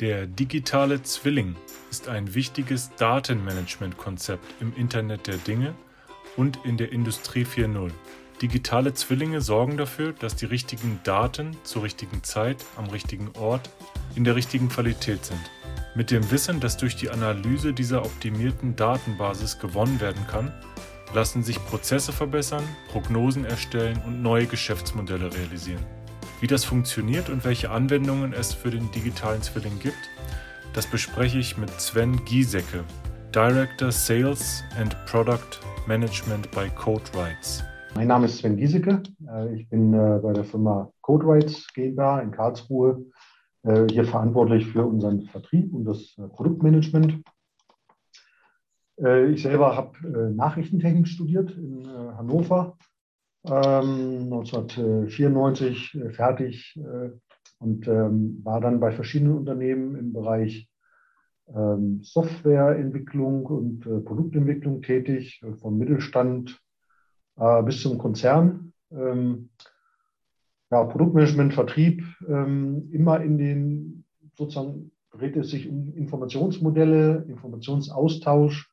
Der digitale Zwilling ist ein wichtiges Datenmanagement-Konzept im Internet der Dinge und in der Industrie 4.0. Digitale Zwillinge sorgen dafür, dass die richtigen Daten zur richtigen Zeit am richtigen Ort in der richtigen Qualität sind. Mit dem Wissen, das durch die Analyse dieser optimierten Datenbasis gewonnen werden kann, lassen sich Prozesse verbessern, Prognosen erstellen und neue Geschäftsmodelle realisieren. Wie das funktioniert und welche Anwendungen es für den digitalen Zwilling gibt, das bespreche ich mit Sven Giesecke, Director Sales and Product Management bei CodeRights. Mein Name ist Sven Giesecke. Äh, ich bin äh, bei der Firma CodeRights GmbH in Karlsruhe äh, hier verantwortlich für unseren Vertrieb und das Produktmanagement. Ich selber habe Nachrichtentechnik studiert in Hannover 1994 ähm, fertig äh, und ähm, war dann bei verschiedenen Unternehmen im Bereich ähm, Softwareentwicklung und äh, Produktentwicklung tätig, äh, vom Mittelstand bis zum Konzern. Ja, Produktmanagement, Vertrieb, immer in den sozusagen dreht es sich um Informationsmodelle, Informationsaustausch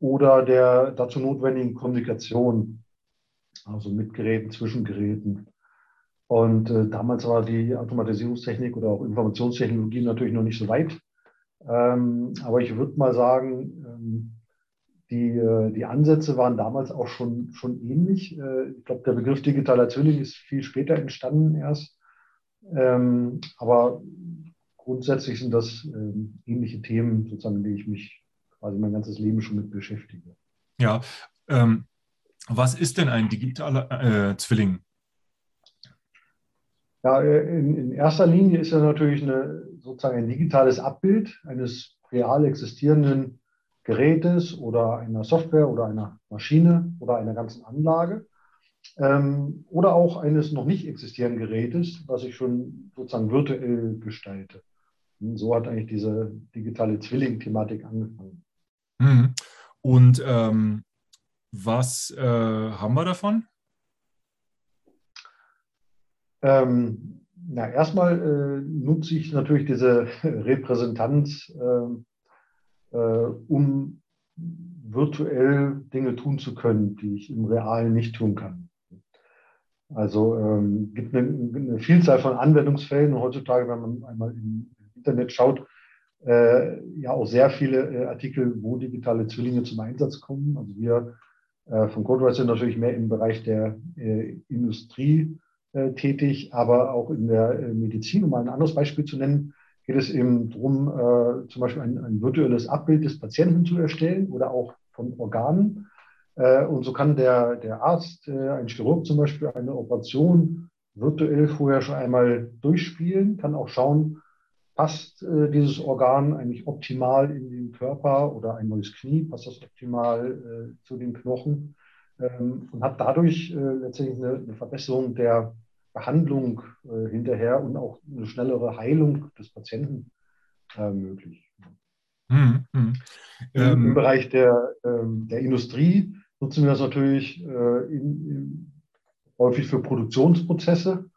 oder der dazu notwendigen Kommunikation also mit Geräten, zwischen Geräten. Und äh, damals war die Automatisierungstechnik oder auch Informationstechnologie natürlich noch nicht so weit. Ähm, aber ich würde mal sagen, ähm, die, äh, die Ansätze waren damals auch schon, schon ähnlich. Äh, ich glaube, der Begriff digitaler Zwilling ist viel später entstanden erst. Ähm, aber grundsätzlich sind das ähm, ähnliche Themen, sozusagen, die ich mich quasi mein ganzes Leben schon mit beschäftige. Ja, ähm, was ist denn ein digitaler äh, Zwilling? Ja, äh, in, in, erster Linie ist er natürlich eine, sozusagen ein digitales Abbild eines real existierenden Gerätes oder einer Software oder einer Maschine oder einer ganzen Anlage ähm, oder auch eines noch nicht existierenden Gerätes, was ich schon sozusagen virtuell gestalte. Und so hat eigentlich diese digitale Zwilling-Thematik angefangen. Mhm. Und ähm, was äh, haben wir davon? Ähm, na, erstmal äh, nutze ich natürlich diese Repräsentanz, äh, äh, um virtuell Dinge tun zu können, die ich im Realen nicht tun kann. Also ähm, gibt eine, eine, Vielzahl von Anwendungsfällen. Heutzutage, wenn man einmal im Internet schaut, äh, ja auch sehr viele äh, Artikel, wo digitale Zwillinge zum Einsatz kommen. Also wir äh, von CodeWright sind natürlich mehr im Bereich der äh, Industrie äh, tätig, aber auch in der Medizin. Um mal ein anderes Beispiel zu nennen, geht es eben darum, zum Beispiel ein, ein virtuelles Abbild des Patienten zu erstellen oder auch von Organen. Und so kann der, der Arzt, ein Chirurg zum Beispiel, eine Operation virtuell vorher schon einmal durchspielen, kann auch schauen, passt äh, dieses Organ eigentlich optimal in den Körper oder ein neues Knie, passt das optimal äh, zu den Knochen ähm, und hat dadurch äh, letztendlich eine, eine, Verbesserung der Behandlung äh, hinterher und auch eine schnellere Heilung des Patienten äh, möglich. Mhm, mh. ähm, Im Bereich der, ähm, der Industrie nutzen wir das natürlich äh, in, in, häufig für Produktionsprozesse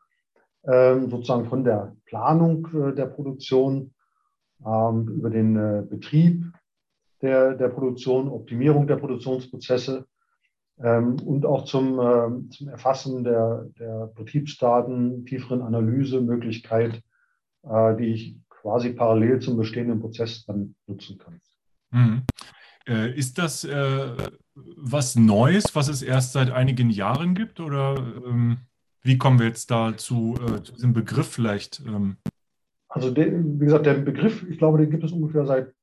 sozusagen von der Planung äh, der Produktion ähm, über den äh, Betrieb der, der Produktion, Optimierung der Produktionsprozesse ähm, und auch zum, zum Erfassen der, der Betriebsdaten, tieferen Analysemöglichkeit, äh, die ich quasi parallel zum bestehenden Prozess dann nutzen kann. Mhm. Ist das äh, was Neues, was es erst seit einigen Jahren gibt? Oder ähm, wie kommen wir jetzt da zu, äh, zu diesem Begriff vielleicht? Ähm? Also, der, wie gesagt, der Begriff, ich glaube, den gibt es ungefähr seit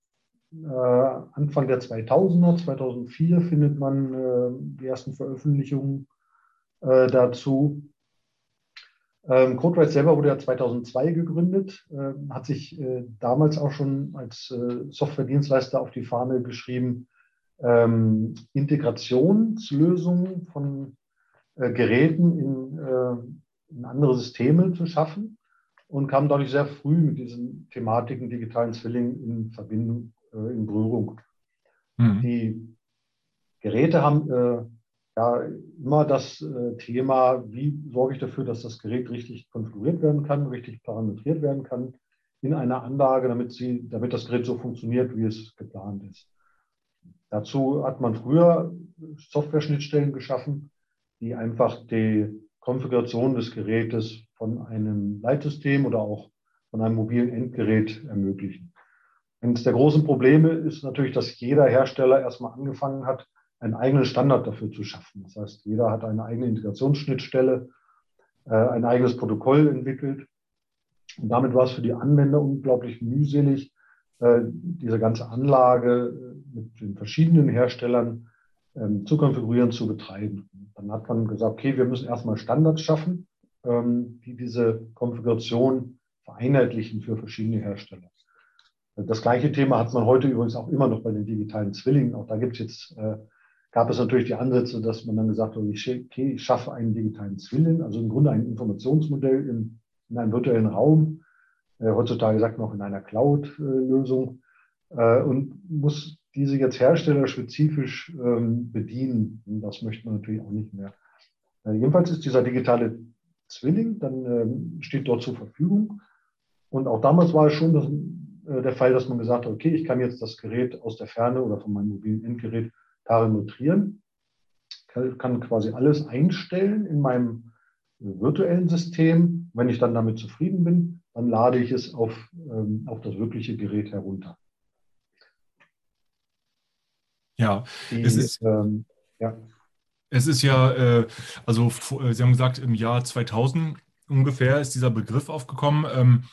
äh, Anfang der 2000er, 2004 findet man äh, die ersten Veröffentlichungen äh, dazu. Ähm, CodeWright selber wurde ja 2002 gegründet, äh, hat sich äh, damals auch schon als Softwaredienstleister auf die Fahne geschrieben, ähm, Integrationslösungen von Geräten in, äh, in, andere Systeme zu schaffen und kam dadurch sehr früh mit diesen Thematiken digitalen Zwilling in Verbindung, äh, in Berührung. Mhm. Die Geräte haben äh, ja immer das äh, Thema, wie sorge ich dafür, dass das Gerät richtig konfiguriert werden kann, richtig parametriert werden kann, in einer Anlage, damit, sie, damit das Gerät so funktioniert, wie es geplant ist. Dazu hat man früher Software-Schnittstellen geschaffen, die einfach die Konfiguration des Gerätes von einem Leitsystem oder auch von einem mobilen Endgerät ermöglichen. Eines der großen Probleme ist natürlich, dass jeder Hersteller erstmal angefangen hat, einen eigenen Standard dafür zu schaffen. Das heißt, jeder hat eine eigene Integrationsschnittstelle, äh, ein eigenes Protokoll entwickelt. Und damit war es für die Anwender unglaublich mühselig, äh, diese ganze Anlage äh, mit den verschiedenen Herstellern ähm, zu konfigurieren, zu betreiben. Dann hat man gesagt, okay, wir müssen erstmal Standards schaffen, ähm, die diese Konfiguration vereinheitlichen für verschiedene Hersteller. Das gleiche Thema hat man heute übrigens auch immer noch bei den digitalen Zwillingen. Auch da gibt es jetzt, äh, gab es natürlich die Ansätze, dass man dann gesagt hat, okay, ich schaffe einen digitalen Zwilling, also im Grunde ein Informationsmodell in, in einem virtuellen Raum, äh, heutzutage sagt man auch in einer Cloud-Lösung, äh, und muss diese jetzt herstellerspezifisch ähm, bedienen. Das möchte man natürlich auch nicht mehr. Äh, jedenfalls ist dieser digitale Zwilling, dann ähm, steht dort zur Verfügung. Und auch damals war es schon das, äh, der Fall, dass man gesagt hat, okay, ich kann jetzt das Gerät aus der Ferne oder von meinem mobilen Endgerät parametrieren, kann, kann quasi alles einstellen in meinem virtuellen System. Wenn ich dann damit zufrieden bin, dann lade ich es auf, ähm, auf das wirkliche Gerät herunter. Ja, Die, es ist, ähm, ja. Es ist ja, äh, also äh, Sie haben gesagt, im Jahr 2000 ungefähr ist dieser Begriff aufgekommen. Ähm,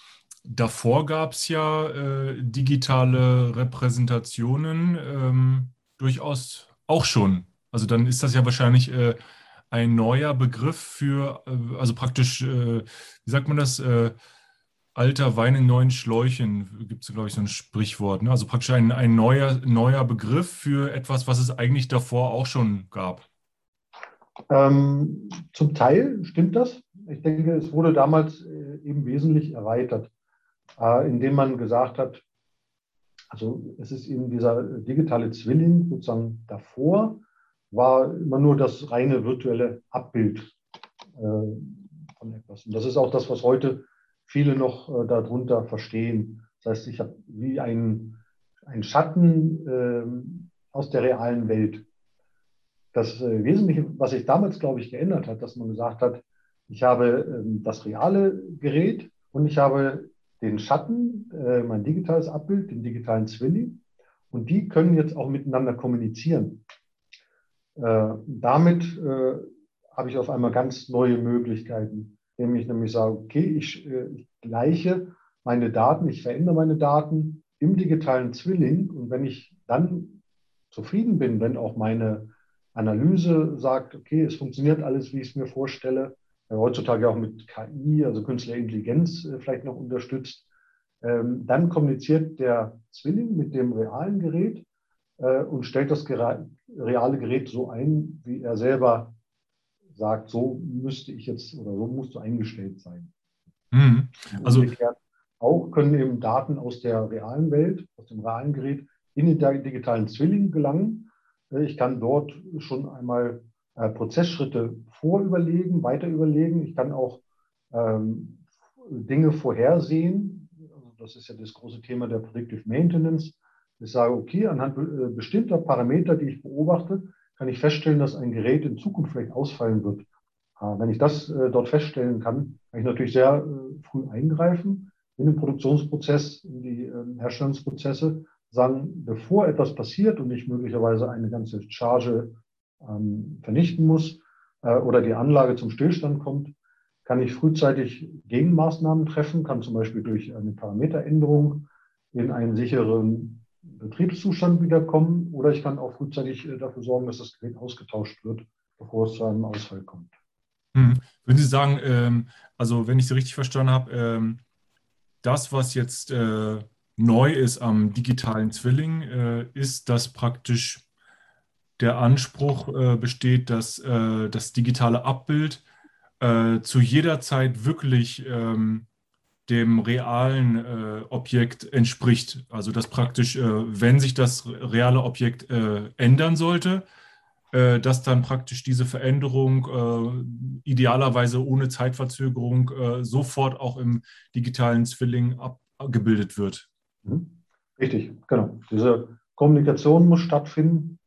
davor gab es ja äh, digitale Repräsentationen ähm, durchaus auch schon. Also dann ist das ja wahrscheinlich äh, ein neuer Begriff für, äh, also praktisch, äh, wie sagt man das? Äh, alter Wein in neuen Schläuchen, gibt es, glaube ich, so ein Sprichwort. Ne? Also praktisch ein, ein neuer, neuer Begriff für etwas, was es eigentlich davor auch schon gab. Ähm, zum Teil stimmt das. Ich denke, es wurde damals eben wesentlich erweitert äh, indem man gesagt hat, also es ist eben dieser digitale Zwilling sozusagen davor, war immer nur das reine virtuelle Abbild äh, von etwas. Und das ist auch das, was heute viele noch äh, darunter verstehen. Das heißt, ich habe wie ein, ein Schatten äh, aus der realen Welt. Das äh, Wesentliche, was sich damals, glaube ich, geändert hat, dass man gesagt hat, ich habe ähm, das reale Gerät und ich habe den Schatten, äh, mein digitales Abbild, den digitalen Zwilling. Und die können jetzt auch miteinander kommunizieren. Äh, damit äh, habe ich auf einmal ganz neue Möglichkeiten, indem ich nämlich sage, okay, ich, äh, ich gleiche meine Daten, ich verändere meine Daten im digitalen Zwilling. Und wenn ich dann zufrieden bin, wenn auch meine Analyse sagt, okay, es funktioniert alles, wie ich es mir vorstelle, heutzutage auch mit KI, also künstlicher Intelligenz äh, vielleicht noch unterstützt. Ähm, dann kommuniziert der Zwilling mit dem realen Gerät äh, und stellt das reale Gerät so ein, wie er selber sagt, so müsste ich jetzt oder so musst du eingestellt sein. Mhm. Also auch können eben Daten aus der realen Welt, aus dem realen Gerät in den digitalen Zwilling gelangen. Äh, ich kann dort schon einmal äh, Prozessschritte vorüberlegen, weiter überlegen. Ich kann auch ähm, Dinge vorhersehen. Also das ist ja das große Thema der Predictive Maintenance. Ich sage, okay, anhand äh, bestimmter Parameter, die ich beobachte, kann ich feststellen, dass ein Gerät in Zukunft vielleicht ausfallen wird. Äh, wenn ich das äh, dort feststellen kann, kann ich natürlich sehr äh, früh eingreifen in den Produktionsprozess, in die ähm, Herstellungsprozesse, sagen, bevor etwas passiert und ich möglicherweise eine ganze Charge ähm, vernichten muss oder die Anlage zum Stillstand kommt, kann ich frühzeitig Gegenmaßnahmen treffen, kann zum Beispiel durch eine Parameteränderung in einen sicheren Betriebszustand wiederkommen oder ich kann auch frühzeitig äh, dafür sorgen, dass das Gerät ausgetauscht wird, bevor es zu einem Ausfall kommt. Hm. Würden Sie sagen, ähm, also wenn ich Sie richtig verstanden habe, ähm, das, was jetzt äh, neu ist am digitalen Zwilling, äh, ist, dass praktisch der Anspruch äh, besteht, dass äh, das digitale Abbild äh, zu jeder Zeit wirklich ähm, dem realen äh, Objekt entspricht. Also dass praktisch, äh, wenn sich das reale Objekt äh, ändern sollte, dass dann praktisch diese Veränderung idealerweise ohne Zeitverzögerung sofort auch im digitalen Zwilling ab, gebildet wird. Mhm. Richtig, genau. Diese Kommunikation muss stattfinden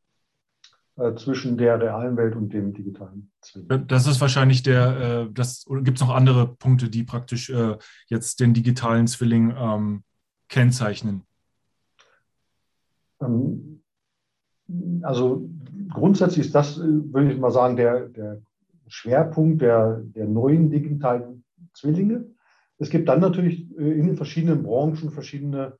äh, zwischen der realen Welt und dem digitalen Zwilling. Das ist wahrscheinlich der, äh, das, oder gibt es noch andere Punkte, die praktisch äh, jetzt den digitalen Zwilling ähm, kennzeichnen? Ähm, also grundsätzlich ist das, äh, würde ich mal sagen, der, der Schwerpunkt der, der neuen digitalen Zwillinge. Es gibt dann natürlich äh, in den verschiedenen Branchen verschiedene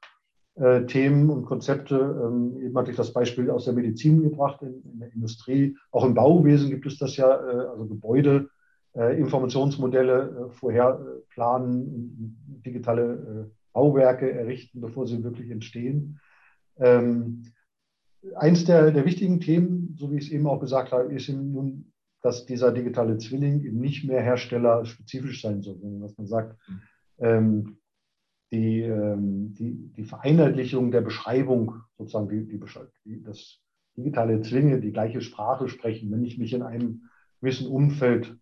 äh, Themen und Konzepte. Ähm, eben hatte ich das Beispiel aus der Medizin gebracht, in, in der Industrie. Auch im Bauwesen gibt es das ja, äh, also Gebäude, äh, Informationsmodelle äh, vorher planen, digitale Bauwerke errichten, bevor sie wirklich entstehen. Ähm, eins der, der wichtigen Themen, so wie ich es eben auch gesagt habe, ist nun, dass dieser digitale Zwilling eben nicht mehr herstellerspezifisch sein soll, sondern dass man sagt, mhm. ähm, die, ähm, die, die Vereinheitlichung der Beschreibung, sozusagen die, die, die, das digitale Zwinge, die gleiche Sprache sprechen, wenn ich mich in einem gewissen Umfeld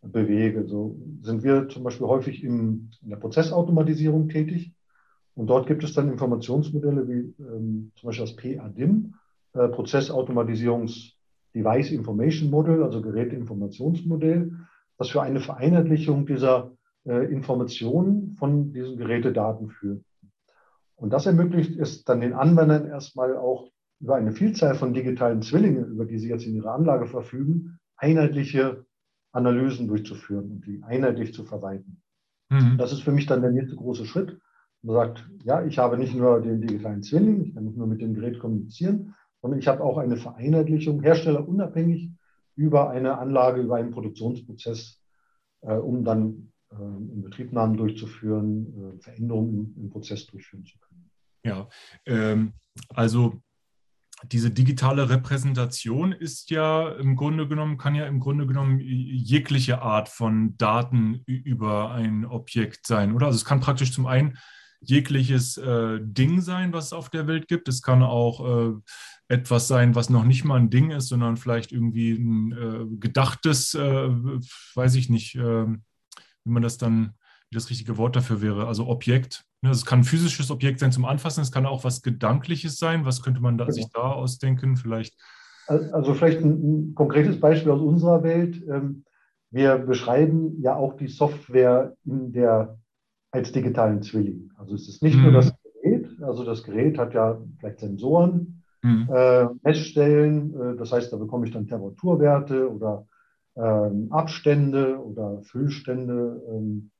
bewege. So sind wir zum Beispiel häufig im, in der Prozessautomatisierung tätig. Und dort gibt es dann Informationsmodelle wie ähm, zum Beispiel das PADIM, äh, Prozessautomatisierungs Device Information Model, also Geräteinformationsmodell, das für eine Vereinheitlichung dieser Informationen von diesen Gerätedaten führt. Und das ermöglicht es dann den Anwendern erstmal auch über eine Vielzahl von digitalen Zwillingen, über die sie jetzt in ihrer Anlage verfügen, einheitliche Analysen durchzuführen und die einheitlich zu verwalten. Mhm. Das ist für mich dann der nächste große Schritt. Man sagt, ja, ich habe nicht nur den digitalen Zwilling, ich kann nicht nur mit dem Gerät kommunizieren, sondern ich habe auch eine Vereinheitlichung, herstellerunabhängig, über eine Anlage, über einen Produktionsprozess, äh, um dann in Betriebnahmen durchzuführen, äh, Veränderungen im, Prozess durchführen zu können. Ja, ähm, also diese digitale Repräsentation ist ja im Grunde genommen, kann ja im Grunde genommen jegliche Art von Daten über ein Objekt sein, oder? Also es kann praktisch zum einen jegliches äh, Ding sein, was es auf der Welt gibt. Es kann auch äh, etwas sein, was noch nicht mal ein Ding ist, sondern vielleicht irgendwie ein äh, gedachtes, äh, weiß ich nicht, ähm, wie man das dann, wie das richtige Wort dafür wäre, also Objekt. Ne? Also es kann ein physisches Objekt sein zum Anfassen, es kann auch was Gedankliches sein. Was könnte man da, genau. sich da ausdenken? Vielleicht. Also vielleicht ein, ein, konkretes Beispiel aus unserer Welt. Ähm, wir beschreiben ja auch die Software in der, als digitalen Zwilling. Also es ist nicht mhm. nur das Gerät, also das Gerät hat ja vielleicht Sensoren, mhm. äh, Messstellen, äh, das heißt, da bekomme ich dann Temperaturwerte oder ähm, Abstände oder Füllstände ähm,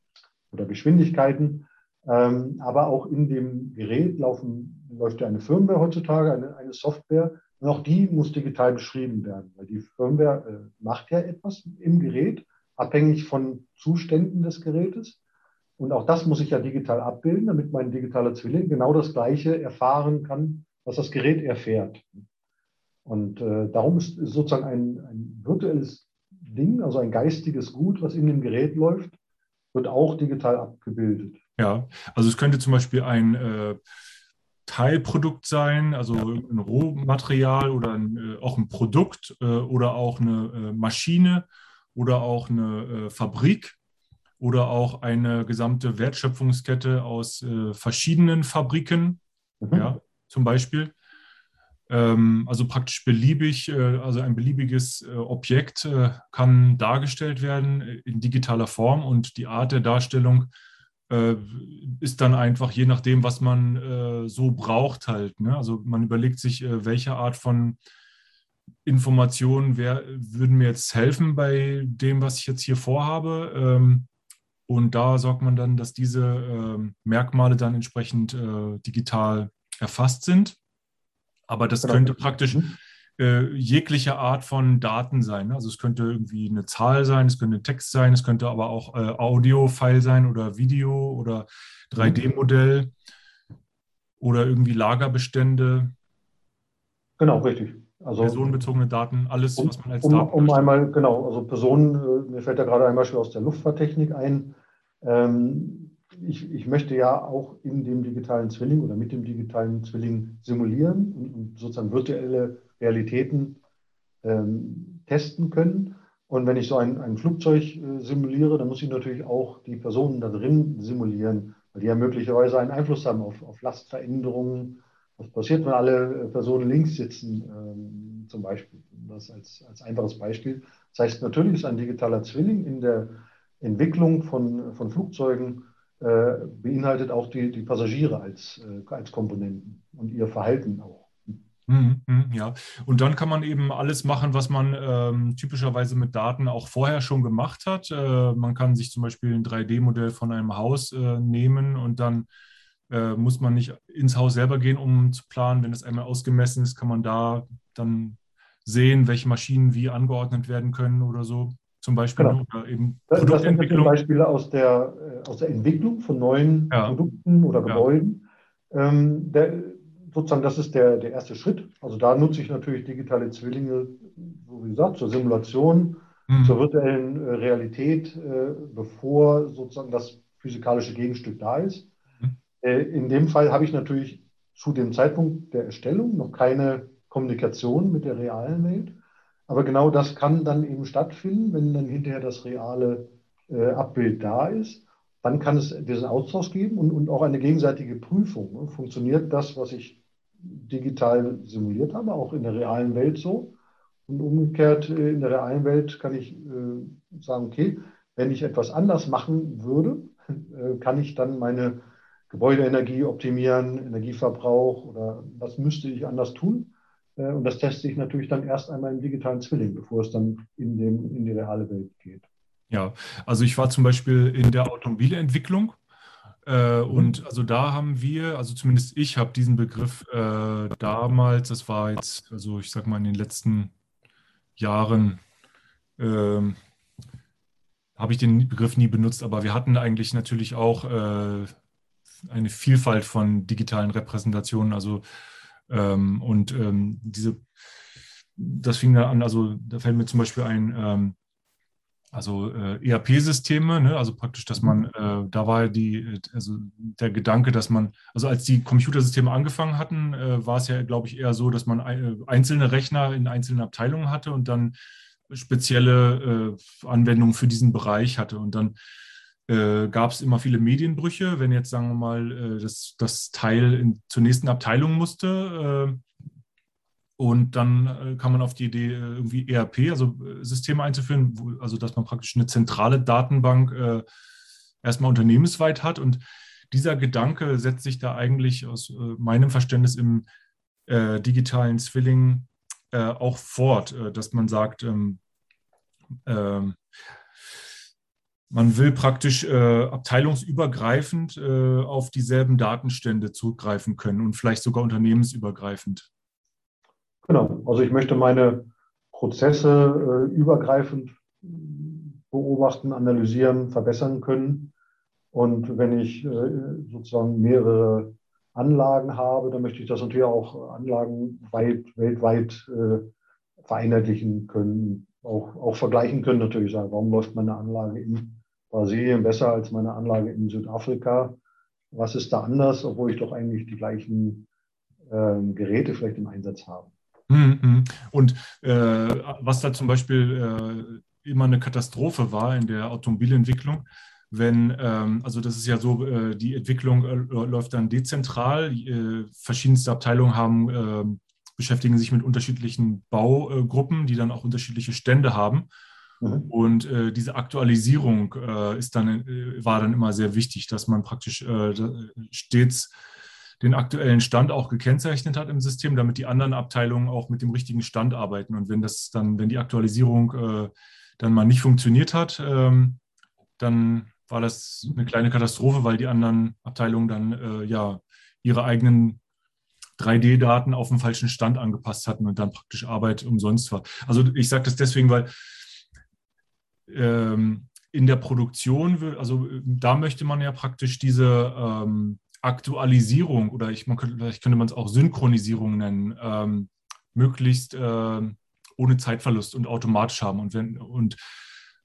oder Geschwindigkeiten. Ähm, aber auch in dem Gerät laufen, läuft ja eine Firmware heutzutage, eine, eine Software. Und auch die muss digital beschrieben werden, weil die Firmware äh, macht ja etwas im Gerät, abhängig von Zuständen des Gerätes. Und auch das muss ich ja digital abbilden, damit mein digitaler Zwilling genau das Gleiche erfahren kann, was das Gerät erfährt. Und äh, darum ist, sozusagen ein, ein virtuelles Ding, also ein geistiges Gut, was in dem Gerät läuft, wird auch digital abgebildet. Ja, also es könnte zum Beispiel ein äh, Teilprodukt sein, also ein Rohmaterial oder ein, äh, auch ein Produkt äh, oder auch eine äh, Maschine oder auch eine äh, Fabrik oder auch eine gesamte Wertschöpfungskette aus äh, verschiedenen Fabriken, mhm. ja, zum Beispiel. Ähm, also praktisch beliebig, äh, also ein beliebiges äh, Objekt äh, kann dargestellt werden in digitaler Form und die Art der Darstellung ist dann einfach je nachdem, was man so braucht halt. Ne? Also man überlegt sich, welche Art von Informationen wär, würden mir jetzt helfen bei dem, was ich jetzt hier vorhabe. Ähm, und da sorgt man dann, dass diese ähm, Merkmale dann entsprechend digital erfasst sind. Aber das genau. könnte praktisch mhm. äh, jegliche Art von Daten sein. Ne? Also es könnte irgendwie eine Zahl sein, es könnte ein Text sein, es könnte aber auch äh, Audio-File sein oder Video oder 3D-Modell oder irgendwie Lagerbestände. Genau, richtig. Also, personenbezogene Daten, alles, um, was man als um, Daten. Um einmal, genau, also Personen, äh, mir fällt da gerade ein Beispiel aus der Luftfahrttechnik ein. Ähm, ich, ich möchte ja auch in dem digitalen Zwilling oder mit dem digitalen Zwilling simulieren und, und sozusagen virtuelle Realitäten ähm, testen können. Und wenn ich so ein, ein Flugzeug äh, simuliere, dann muss ich natürlich auch die Personen da drin simulieren. weil die ja möglicherweise einen Einfluss haben auf, auf Lastveränderungen. Was passiert, wenn alle Personen links sitzen, ähm, zum Beispiel? Das als, als einfaches Beispiel. Das heißt, natürlich ist ein digitaler Zwilling in der Entwicklung von, von Flugzeugen äh, beinhaltet auch die, die Passagiere als, äh, als Komponenten und ihr Verhalten auch. Mhm, mhm, ja, und dann kann man eben alles machen, was man ähm, typischerweise mit Daten auch vorher schon gemacht hat. Äh, man kann sich zum Beispiel ein 3D-Modell von einem Haus äh, nehmen und dann äh, muss man nicht ins Haus selber gehen, um zu planen. Wenn es einmal ausgemessen ist, kann man da dann sehen, welche Maschinen wie angeordnet werden können oder so. Zum Beispiel genau. oder eben das, das sind Beispiele aus der, äh, aus der Entwicklung von neuen ja. Produkten oder Gebäuden. Ja. Ähm, der, sozusagen, das ist der, der erste Schritt. Also da nutze ich natürlich digitale Zwillinge, so wie gesagt, zur Simulation, mhm. zur virtuellen äh, Realität, äh, bevor sozusagen das physikalische Gegenstück da ist. Mhm. Äh, in dem Fall habe ich natürlich zu dem Zeitpunkt der Erstellung noch keine Kommunikation mit der realen Welt. Aber genau das kann dann eben stattfinden, wenn dann hinterher das reale äh, Abbild da ist dann kann es diesen Austausch geben und, und auch eine gegenseitige Prüfung. Funktioniert das, was ich digital simuliert habe, auch in der realen Welt so? Und umgekehrt, äh, in der realen Welt kann ich äh, sagen, okay, wenn ich etwas anders machen würde, äh, kann ich dann meine Gebäudeenergie optimieren, Energieverbrauch oder was müsste ich anders tun? Äh, und das teste ich natürlich dann erst einmal im digitalen Zwilling, bevor es dann in, dem, in die reale Welt geht. Ja, also ich war zum Beispiel in der Automobilentwicklung äh, mhm. und also da haben wir, also zumindest ich habe diesen Begriff äh, damals, das war jetzt, also ich sag mal in den letzten Jahren, äh, habe ich den Begriff nie benutzt, aber wir hatten eigentlich natürlich auch äh, eine Vielfalt von digitalen Repräsentationen, also ähm, und ähm, diese, das fing da an, also da fällt mir zum Beispiel ein, ähm, also äh, ERP-Systeme, ne? also praktisch, dass man, äh, da war die, also der Gedanke, dass man, also als die Computersysteme angefangen hatten, äh, war es ja, glaube ich, eher so, dass man äh, einzelne Rechner in einzelnen Abteilungen hatte und dann spezielle äh, Anwendungen für diesen Bereich hatte. Und dann äh, gab es immer viele Medienbrüche, wenn jetzt, sagen wir mal, das, das Teil in, zur nächsten Abteilung musste und dann äh, kam man auf die Idee, äh, irgendwie ERP, also äh, Systeme einzuführen, wo, also dass man praktisch eine zentrale Datenbank äh, erstmal unternehmensweit hat. Und dieser Gedanke setzt sich da eigentlich aus äh, meinem Verständnis im äh, digitalen Zwilling auch fort, dass man sagt, ähm, ähm, man will praktisch abteilungsübergreifend auf dieselben Datenstände zurückgreifen können und vielleicht sogar unternehmensübergreifend. Genau, also ich möchte meine Prozesse äh, übergreifend beobachten, analysieren, verbessern können. Und wenn ich äh, sozusagen mehrere Anlagen habe, dann möchte ich das natürlich auch Anlagen weit, weltweit äh, vereinheitlichen können, auch, auch vergleichen können natürlich sagen, warum läuft meine Anlage in Brasilien besser als meine Anlage in Südafrika? Was ist da anders, obwohl ich doch eigentlich die gleichen äh, Geräte vielleicht im Einsatz habe? Mhm, mhm. Und äh, was da zum Beispiel äh, immer eine Katastrophe war in der Automobilentwicklung, wenn, ähm, also das ist ja so, äh, die Entwicklung äh, läuft dann dezentral, äh, verschiedenste Abteilungen haben, ähm, beschäftigen sich mit unterschiedlichen Baugruppen, die dann auch unterschiedliche Stände haben. Mhm. Und äh, diese Aktualisierung ist dann, war dann immer sehr wichtig, dass man praktisch stets den aktuellen Stand auch gekennzeichnet hat im System, damit die anderen Abteilungen auch mit dem richtigen Stand arbeiten. Und wenn das dann, wenn die Aktualisierung äh, dann mal nicht funktioniert hat, ähm, dann war das eine kleine Katastrophe, weil die anderen Abteilungen dann äh, ja ihre eigenen 3D-Daten auf den falschen Stand angepasst hatten und dann praktisch Arbeit umsonst war. Also ich sage das deswegen, weil ähm, in der Produktion, also da möchte man ja praktisch diese ähm, Aktualisierung oder ich, man könnte, vielleicht könnte man es auch Synchronisierung nennen, ähm, möglichst äh, ohne Zeitverlust und automatisch haben. Und wenn, und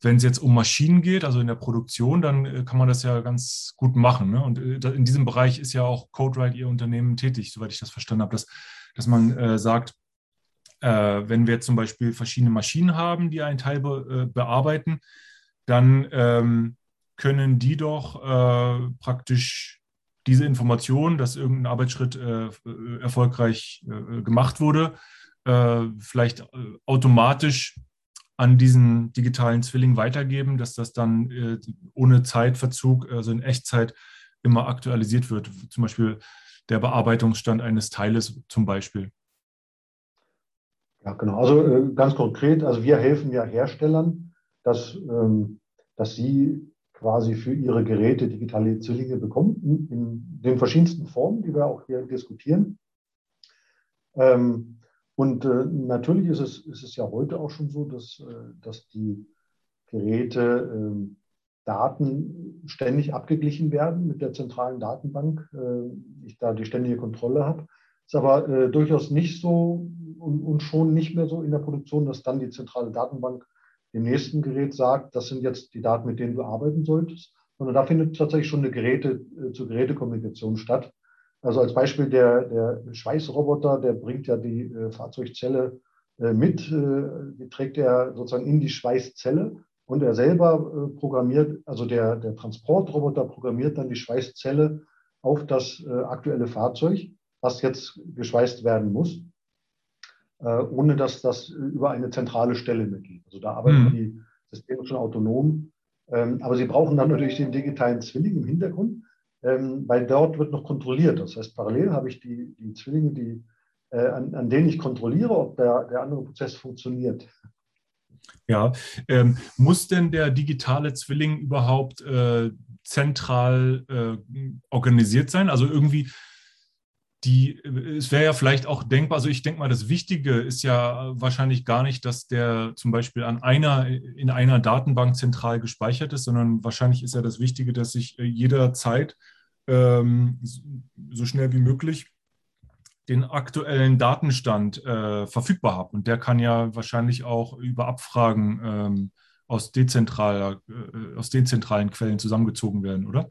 wenn es jetzt um Maschinen geht, also in der Produktion, dann äh, kann man das ja ganz gut machen. Ne? Und äh, in diesem Bereich ist ja auch CodeWrite Ihr Unternehmen tätig, soweit ich das verstanden habe, dass, dass man äh, sagt, äh, wenn wir zum Beispiel verschiedene Maschinen haben, die einen Teil be, äh, bearbeiten, dann ähm, können die doch äh, praktisch diese Information, dass irgendein Arbeitsschritt äh, erfolgreich äh, gemacht wurde, äh, vielleicht äh, automatisch an diesen digitalen Zwilling weitergeben, dass das dann äh, ohne Zeitverzug, also in Echtzeit, immer aktualisiert wird. Zum Beispiel der Bearbeitungsstand eines Teiles zum Beispiel. Ja, genau. Also äh, ganz konkret, also wir helfen ja Herstellern, dass, ähm, dass sie quasi für ihre Geräte digitale Zwillinge bekommen, in, den verschiedensten Formen, die wir auch hier diskutieren. Ähm, und äh, natürlich ist es, ist es ja heute auch schon so, dass, äh, dass die Geräte äh, Daten ständig abgeglichen werden mit der zentralen Datenbank. Äh, ich da die ständige Kontrolle habe. Ist aber äh, durchaus nicht so und, und, schon nicht mehr so in der Produktion, dass dann die zentrale Datenbank dem nächsten Gerät sagt, das sind jetzt die Daten, mit denen du arbeiten solltest, sondern da findet tatsächlich schon eine Geräte äh, zu Gerätekommunikation statt. Also als Beispiel der, der Schweißroboter, der bringt ja die äh, Fahrzeugzelle äh, mit, äh, die trägt er sozusagen in die Schweißzelle. Und er selber äh, programmiert, also der, der Transportroboter programmiert dann die Schweißzelle auf das aktuelle Fahrzeug, was jetzt geschweißt werden muss, ohne dass das über eine zentrale Stelle mitgeht. Also da arbeiten mhm. die Systeme schon autonom. Ähm, aber sie brauchen dann natürlich den digitalen Zwilling im Hintergrund, ähm, weil dort wird noch kontrolliert. Das heißt, parallel habe ich die, die Zwillinge, die, äh, an, an denen ich kontrolliere, ob der, der andere Prozess funktioniert. Ja, ähm, muss denn der digitale Zwilling überhaupt äh, zentral äh, organisiert sein? Also irgendwie die, es wäre ja vielleicht auch denkbar, also ich denke mal, das Wichtige ist ja wahrscheinlich gar nicht, dass der zum Beispiel an einer, in einer Datenbank zentral gespeichert ist, sondern wahrscheinlich ist ja das Wichtige, dass ich äh, jederzeit ähm, so schnell wie möglich den aktuellen Datenstand äh, verfügbar habe. Und der kann ja wahrscheinlich auch über Abfragen ähm, aus, dezentraler, äh, aus dezentralen Quellen zusammengezogen werden, oder?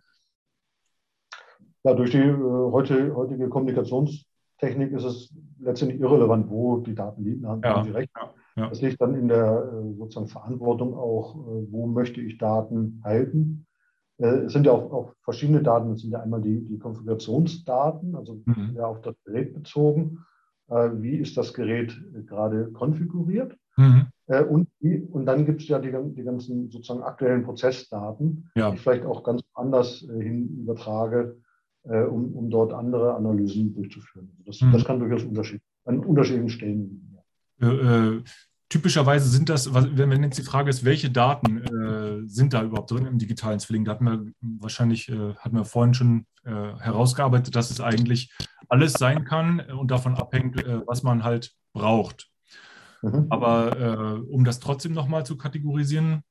Ja, durch die äh, heute, heutige Kommunikationstechnik ist es letztendlich irrelevant, wo die Daten liegen. Da haben ja, Sie recht. Ja. Das liegt dann in der äh, sozusagen Verantwortung auch, äh, wo möchte ich Daten halten äh, es sind ja auch, auch, verschiedene Daten. Es sind ja einmal die, die Konfigurationsdaten, also mhm. ja, auf das Gerät bezogen. Äh, wie ist das Gerät gerade konfiguriert? Mhm. Äh, und, und dann gibt es ja die, die ganzen sozusagen aktuellen Prozessdaten, ja. die ich vielleicht auch ganz anders äh, hin übertrage, äh, um, um dort andere Analysen durchzuführen. Also das, mhm. das kann durchaus Unterschied, an unterschiedlichen Stellen liegen. Äh, typischerweise sind das, wenn, jetzt die Frage ist, welche Daten äh, sind da überhaupt drin im digitalen Zwilling, da hatten wir wahrscheinlich, äh, hatten wir vorhin schon äh, herausgearbeitet, dass es eigentlich alles sein kann und davon abhängt, äh, was man halt braucht. Mhm. Aber äh, um das trotzdem nochmal zu kategorisieren,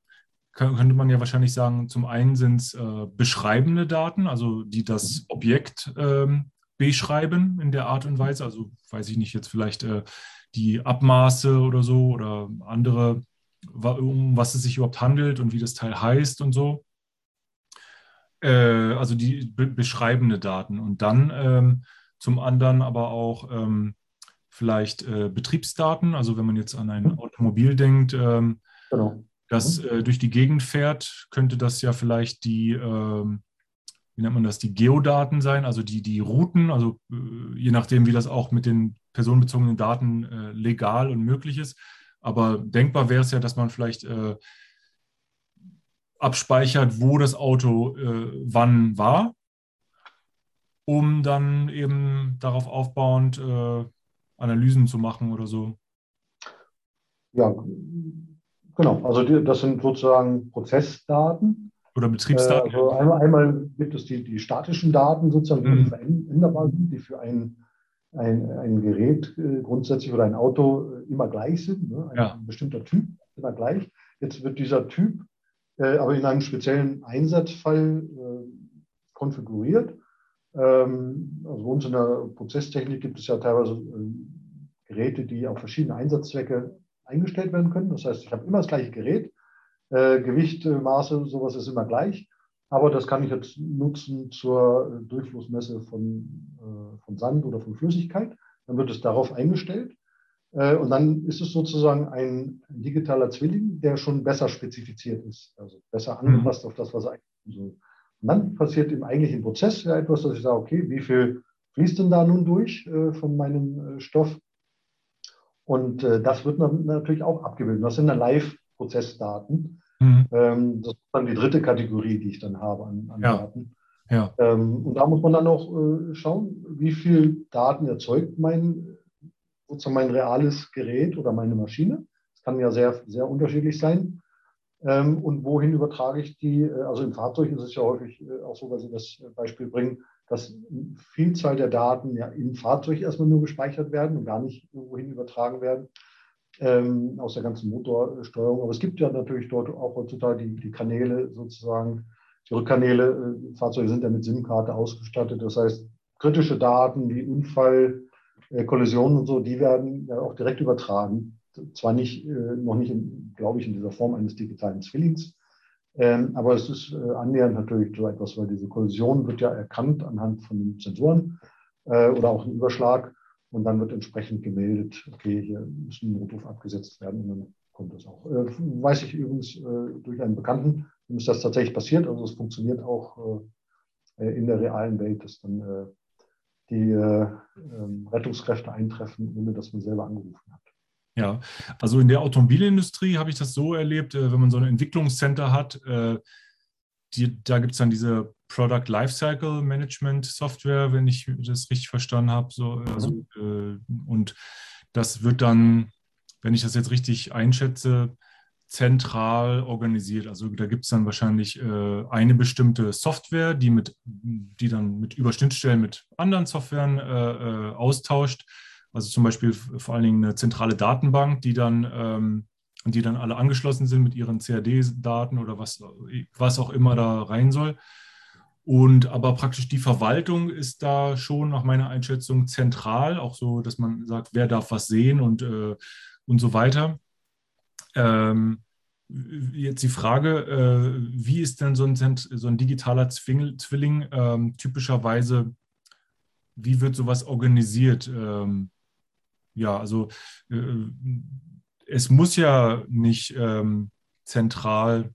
könnte man ja wahrscheinlich sagen, zum einen sind es äh, beschreibende Daten, also die das Objekt ähm, beschreiben in der Art und Weise. Also weiß ich nicht, jetzt vielleicht die Abmaße oder so oder andere, um was es sich überhaupt handelt und wie das Teil heißt und so. Äh, also die be beschreibende Daten. Und dann ähm, zum anderen aber auch ähm, vielleicht äh, Betriebsdaten. Also wenn man jetzt an ein Automobil denkt, ähm, genau. Das äh, durch die Gegend fährt, könnte das ja vielleicht die ähm, wie nennt man das, die Geodaten sein, also die, die Routen, also äh, je nachdem, wie das auch mit den personenbezogenen Daten äh, legal und möglich ist. Aber denkbar wäre es ja, dass man vielleicht äh, abspeichert, wo das Auto äh, wann war, um dann eben darauf aufbauend äh, Analysen zu machen oder so. Ja, genau. Also die, das sind sozusagen Prozessdaten. Oder Betriebsdaten? Äh, also einmal, einmal, gibt es die, die statischen Daten sozusagen, die mhm. veränderbar sind, die für ein, ein, ein Gerät äh, grundsätzlich oder ein Auto äh, immer gleich sind. Ne? Ein ja. bestimmter Typ immer gleich. Jetzt wird dieser Typ äh, aber in einem speziellen Einsatzfall äh, konfiguriert. Ähm, also bei uns in der Prozesstechnik gibt es ja teilweise äh, Geräte, die auf verschiedene Einsatzzwecke eingestellt werden können. Das heißt, ich habe immer das gleiche Gerät, äh, Gewicht, äh, Maße, sowas ist immer gleich. Aber das kann ich jetzt nutzen zur Durchflussmesse von, äh, von Sand oder von Flüssigkeit. Dann wird es darauf eingestellt. Und dann ist es sozusagen ein, digitaler Zwilling, der schon besser spezifiziert ist, also besser mhm. angepasst auf das, was er eigentlich So. Und dann passiert im eigentlichen Prozess ja etwas, dass ich sage, okay, wie viel fließt denn da nun durch von meinem Stoff? Und äh, das wird dann natürlich auch abgebildet. Das sind dann Live-Prozessdaten. Mhm. Ähm, das ist dann die dritte Kategorie, die ich dann habe an, an ja. Daten. Ja. Ähm, und da muss man dann auch äh, schauen, wie viel Daten erzeugt mein, sozusagen mein reales Gerät oder meine Maschine. Das kann ja sehr, sehr unterschiedlich sein. Ähm, und wohin übertrage ich die? Äh, also im Fahrzeug ist es ja häufig äh, auch so, weil Sie das Beispiel bringen, dass Vielzahl der Daten ja im Fahrzeug erstmal nur gespeichert werden und gar nicht wohin übertragen werden ähm, aus der ganzen Motorsteuerung. Aber es gibt ja natürlich dort auch heutzutage die, die Kanäle sozusagen, die Rückkanäle. Äh, Fahrzeuge sind ja mit SIM-Karte ausgestattet. Das heißt, kritische Daten wie Unfall, äh, Kollisionen und so, die werden ja auch direkt übertragen. Zwar nicht, äh, noch nicht, glaube ich, in dieser Form eines digitalen Zwillings, ähm, aber es ist äh, annähernd natürlich so etwas, weil diese Kollision wird ja erkannt anhand von den Sensoren äh, oder auch ein Überschlag. Und dann wird entsprechend gemeldet, okay, hier muss ein Notruf abgesetzt werden und dann kommt das auch. Äh, weiß ich übrigens äh, durch einen Bekannten, dem ist das tatsächlich passiert. Also es funktioniert auch äh, in der realen Welt, dass dann äh, die äh, ähm, Rettungskräfte eintreffen, ohne dass man selber angerufen hat. Ja, also in der Automobilindustrie habe ich das so erlebt, äh, wenn man so ein Entwicklungscenter hat, die, da gibt es dann diese Product Lifecycle Management Software, wenn ich das richtig verstanden habe. So, also, äh, und das wird dann, wenn ich das jetzt richtig einschätze, zentral organisiert. Also da gibt es dann wahrscheinlich äh, eine bestimmte Software, die, mit, die dann mit Überschnittstellen mit anderen Softwaren äh, äh austauscht. Also zum Beispiel vor allen Dingen eine zentrale Datenbank, die dann ähm, die dann alle angeschlossen sind mit ihren CAD-Daten oder was, was auch immer da rein soll. Und aber praktisch die Verwaltung ist da schon nach meiner Einschätzung zentral, auch so, dass man sagt, wer darf was sehen und, äh, und so weiter. Ähm, jetzt die Frage, äh, wie ist denn so ein, so ein digitaler Zwilling ähm, typischerweise, wie wird sowas organisiert? Ähm, ja, also äh, es muss ja nicht ähm, zentral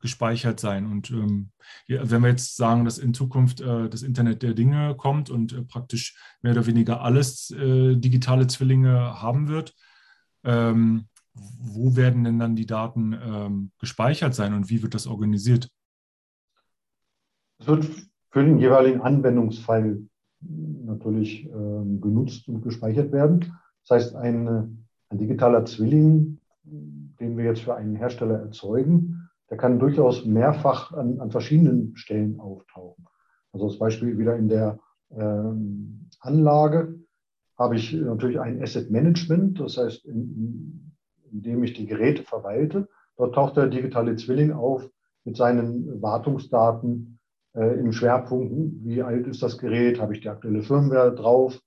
gespeichert sein. Und ähm, ja, wenn wir jetzt sagen, dass in Zukunft äh, das Internet der Dinge kommt und äh, praktisch mehr oder weniger alles äh, digitale Zwillinge haben wird, ähm, wo werden denn dann die Daten ähm, gespeichert sein und wie wird das organisiert? Es wird für den jeweiligen Anwendungsfall natürlich ähm, genutzt und gespeichert werden. Das heißt, eine ein digitaler Zwilling, den wir jetzt für einen Hersteller erzeugen, der kann durchaus mehrfach an, an verschiedenen Stellen auftauchen. Also das Beispiel wieder in der ähm, Anlage habe ich natürlich ein Asset Management, das heißt, in, indem ich die Geräte verwalte. Dort taucht der digitale Zwilling auf mit seinen Wartungsdaten äh, im Schwerpunkt. Wie alt ist das Gerät? Habe ich die aktuelle Firmware drauf?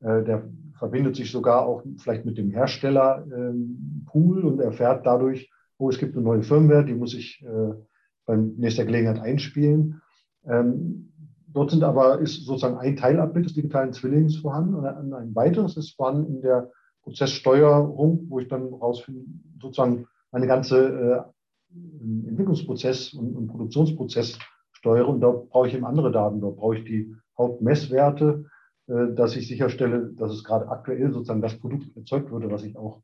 Äh, der verbindet sich sogar auch vielleicht mit dem Herstellerpool ähm, und erfährt dadurch, oh, es gibt eine neue Firmware, die muss ich äh, beim nächster Gelegenheit einspielen. Ähm, dort sind aber, ist sozusagen ein Teilabbild des digitalen Zwillings vorhanden und ein weiteres ist vorhanden in der Prozesssteuerung, wo ich dann rausfinde, sozusagen meine ganze äh, Entwicklungsprozess und, und Produktionsprozess steuere. Und da brauche ich eben andere Daten. Da brauche ich die Hauptmesswerte, dass ich sicherstelle, dass es gerade aktuell sozusagen das Produkt erzeugt wurde, was ich auch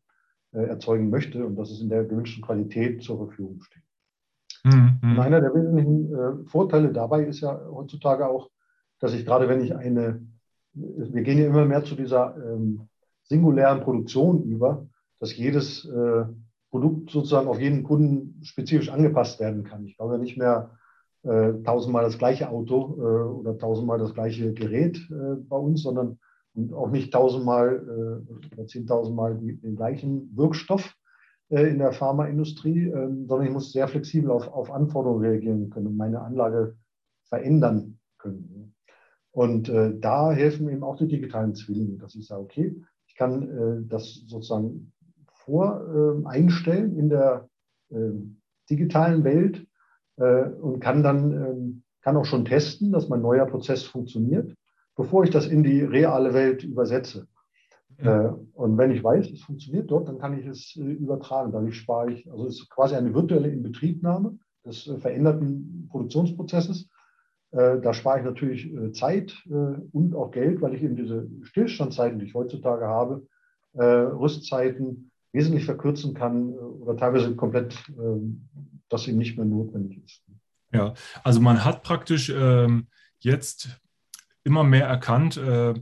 äh, erzeugen möchte und dass es in der gewünschten Qualität zur Verfügung steht. Mhm. Und einer der wesentlichen äh, Vorteile dabei ist ja heutzutage auch, dass ich gerade wenn ich eine, wir gehen ja immer mehr zu dieser ähm, singulären Produktion über, dass jedes äh, Produkt sozusagen auf jeden Kunden spezifisch angepasst werden kann. Ich glaube ja nicht mehr, äh, tausendmal das gleiche Auto äh, oder tausendmal das gleiche Gerät äh, bei uns, sondern auch nicht tausendmal oder zehntausendmal den gleichen Wirkstoff in der Pharmaindustrie, ähm, sondern ich muss sehr flexibel auf, auf Anforderungen reagieren können und meine Anlage verändern können. Und äh, da helfen eben auch die digitalen Zwillinge, dass ich sage, okay, ich kann äh, das sozusagen vor äh, einstellen in der digitalen Welt äh, und kann dann ähm, kann auch schon testen, dass mein neuer Prozess funktioniert, bevor ich das in die reale Welt übersetze. Ja. Äh, und wenn ich weiß, es funktioniert dort, dann kann ich es äh, übertragen. Dadurch spare ich, also es ist quasi eine virtuelle Inbetriebnahme des veränderten Produktionsprozesses. Da spare ich natürlich Zeit und auch Geld, weil ich eben diese Stillstandzeiten, die ich heutzutage habe, Rüstzeiten wesentlich verkürzen kann oder teilweise komplett, dass sie nicht mehr notwendig ist. Ja, also man hat praktisch ähm, jetzt immer mehr erkannt, äh,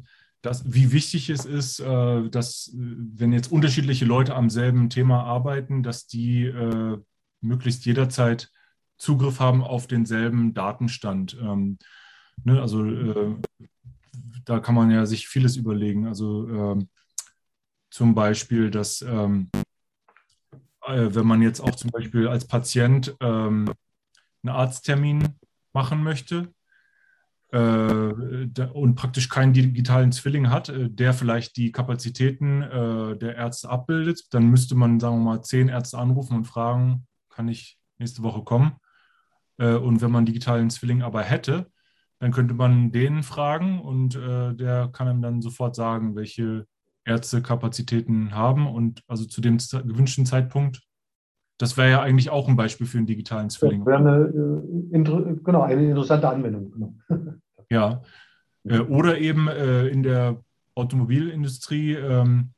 dass, wie wichtig es ist, äh, dass wenn jetzt unterschiedliche Leute am selben Thema arbeiten, dass die äh, möglichst jederzeit Zugriff haben auf denselben Datenstand. Ähm, ne, also äh, da kann man ja sich vieles überlegen. Also ähm, zum Beispiel, dass ähm, äh, wenn man jetzt auch zum Beispiel als Patient ähm, einen Arzttermin machen möchte, äh, und praktisch keinen digitalen Zwilling hat, äh, der vielleicht die Kapazitäten äh, der Ärzte abbildet, dann müsste man, sagen wir mal, zehn Ärzte anrufen und fragen, kann ich nächste Woche kommen? und wenn man digitalen Zwilling aber hätte, dann könnte man den fragen und der kann einem dann sofort sagen, welche Ärzte Kapazitäten haben und also zu dem gewünschten Zeitpunkt das wäre ja eigentlich auch ein Beispiel für einen digitalen Zwilling. Das wäre eine, äh, genau, eine interessante Anwendung. Genau. Ja. Äh, oder eben äh, in der Automobilindustrie, ähm,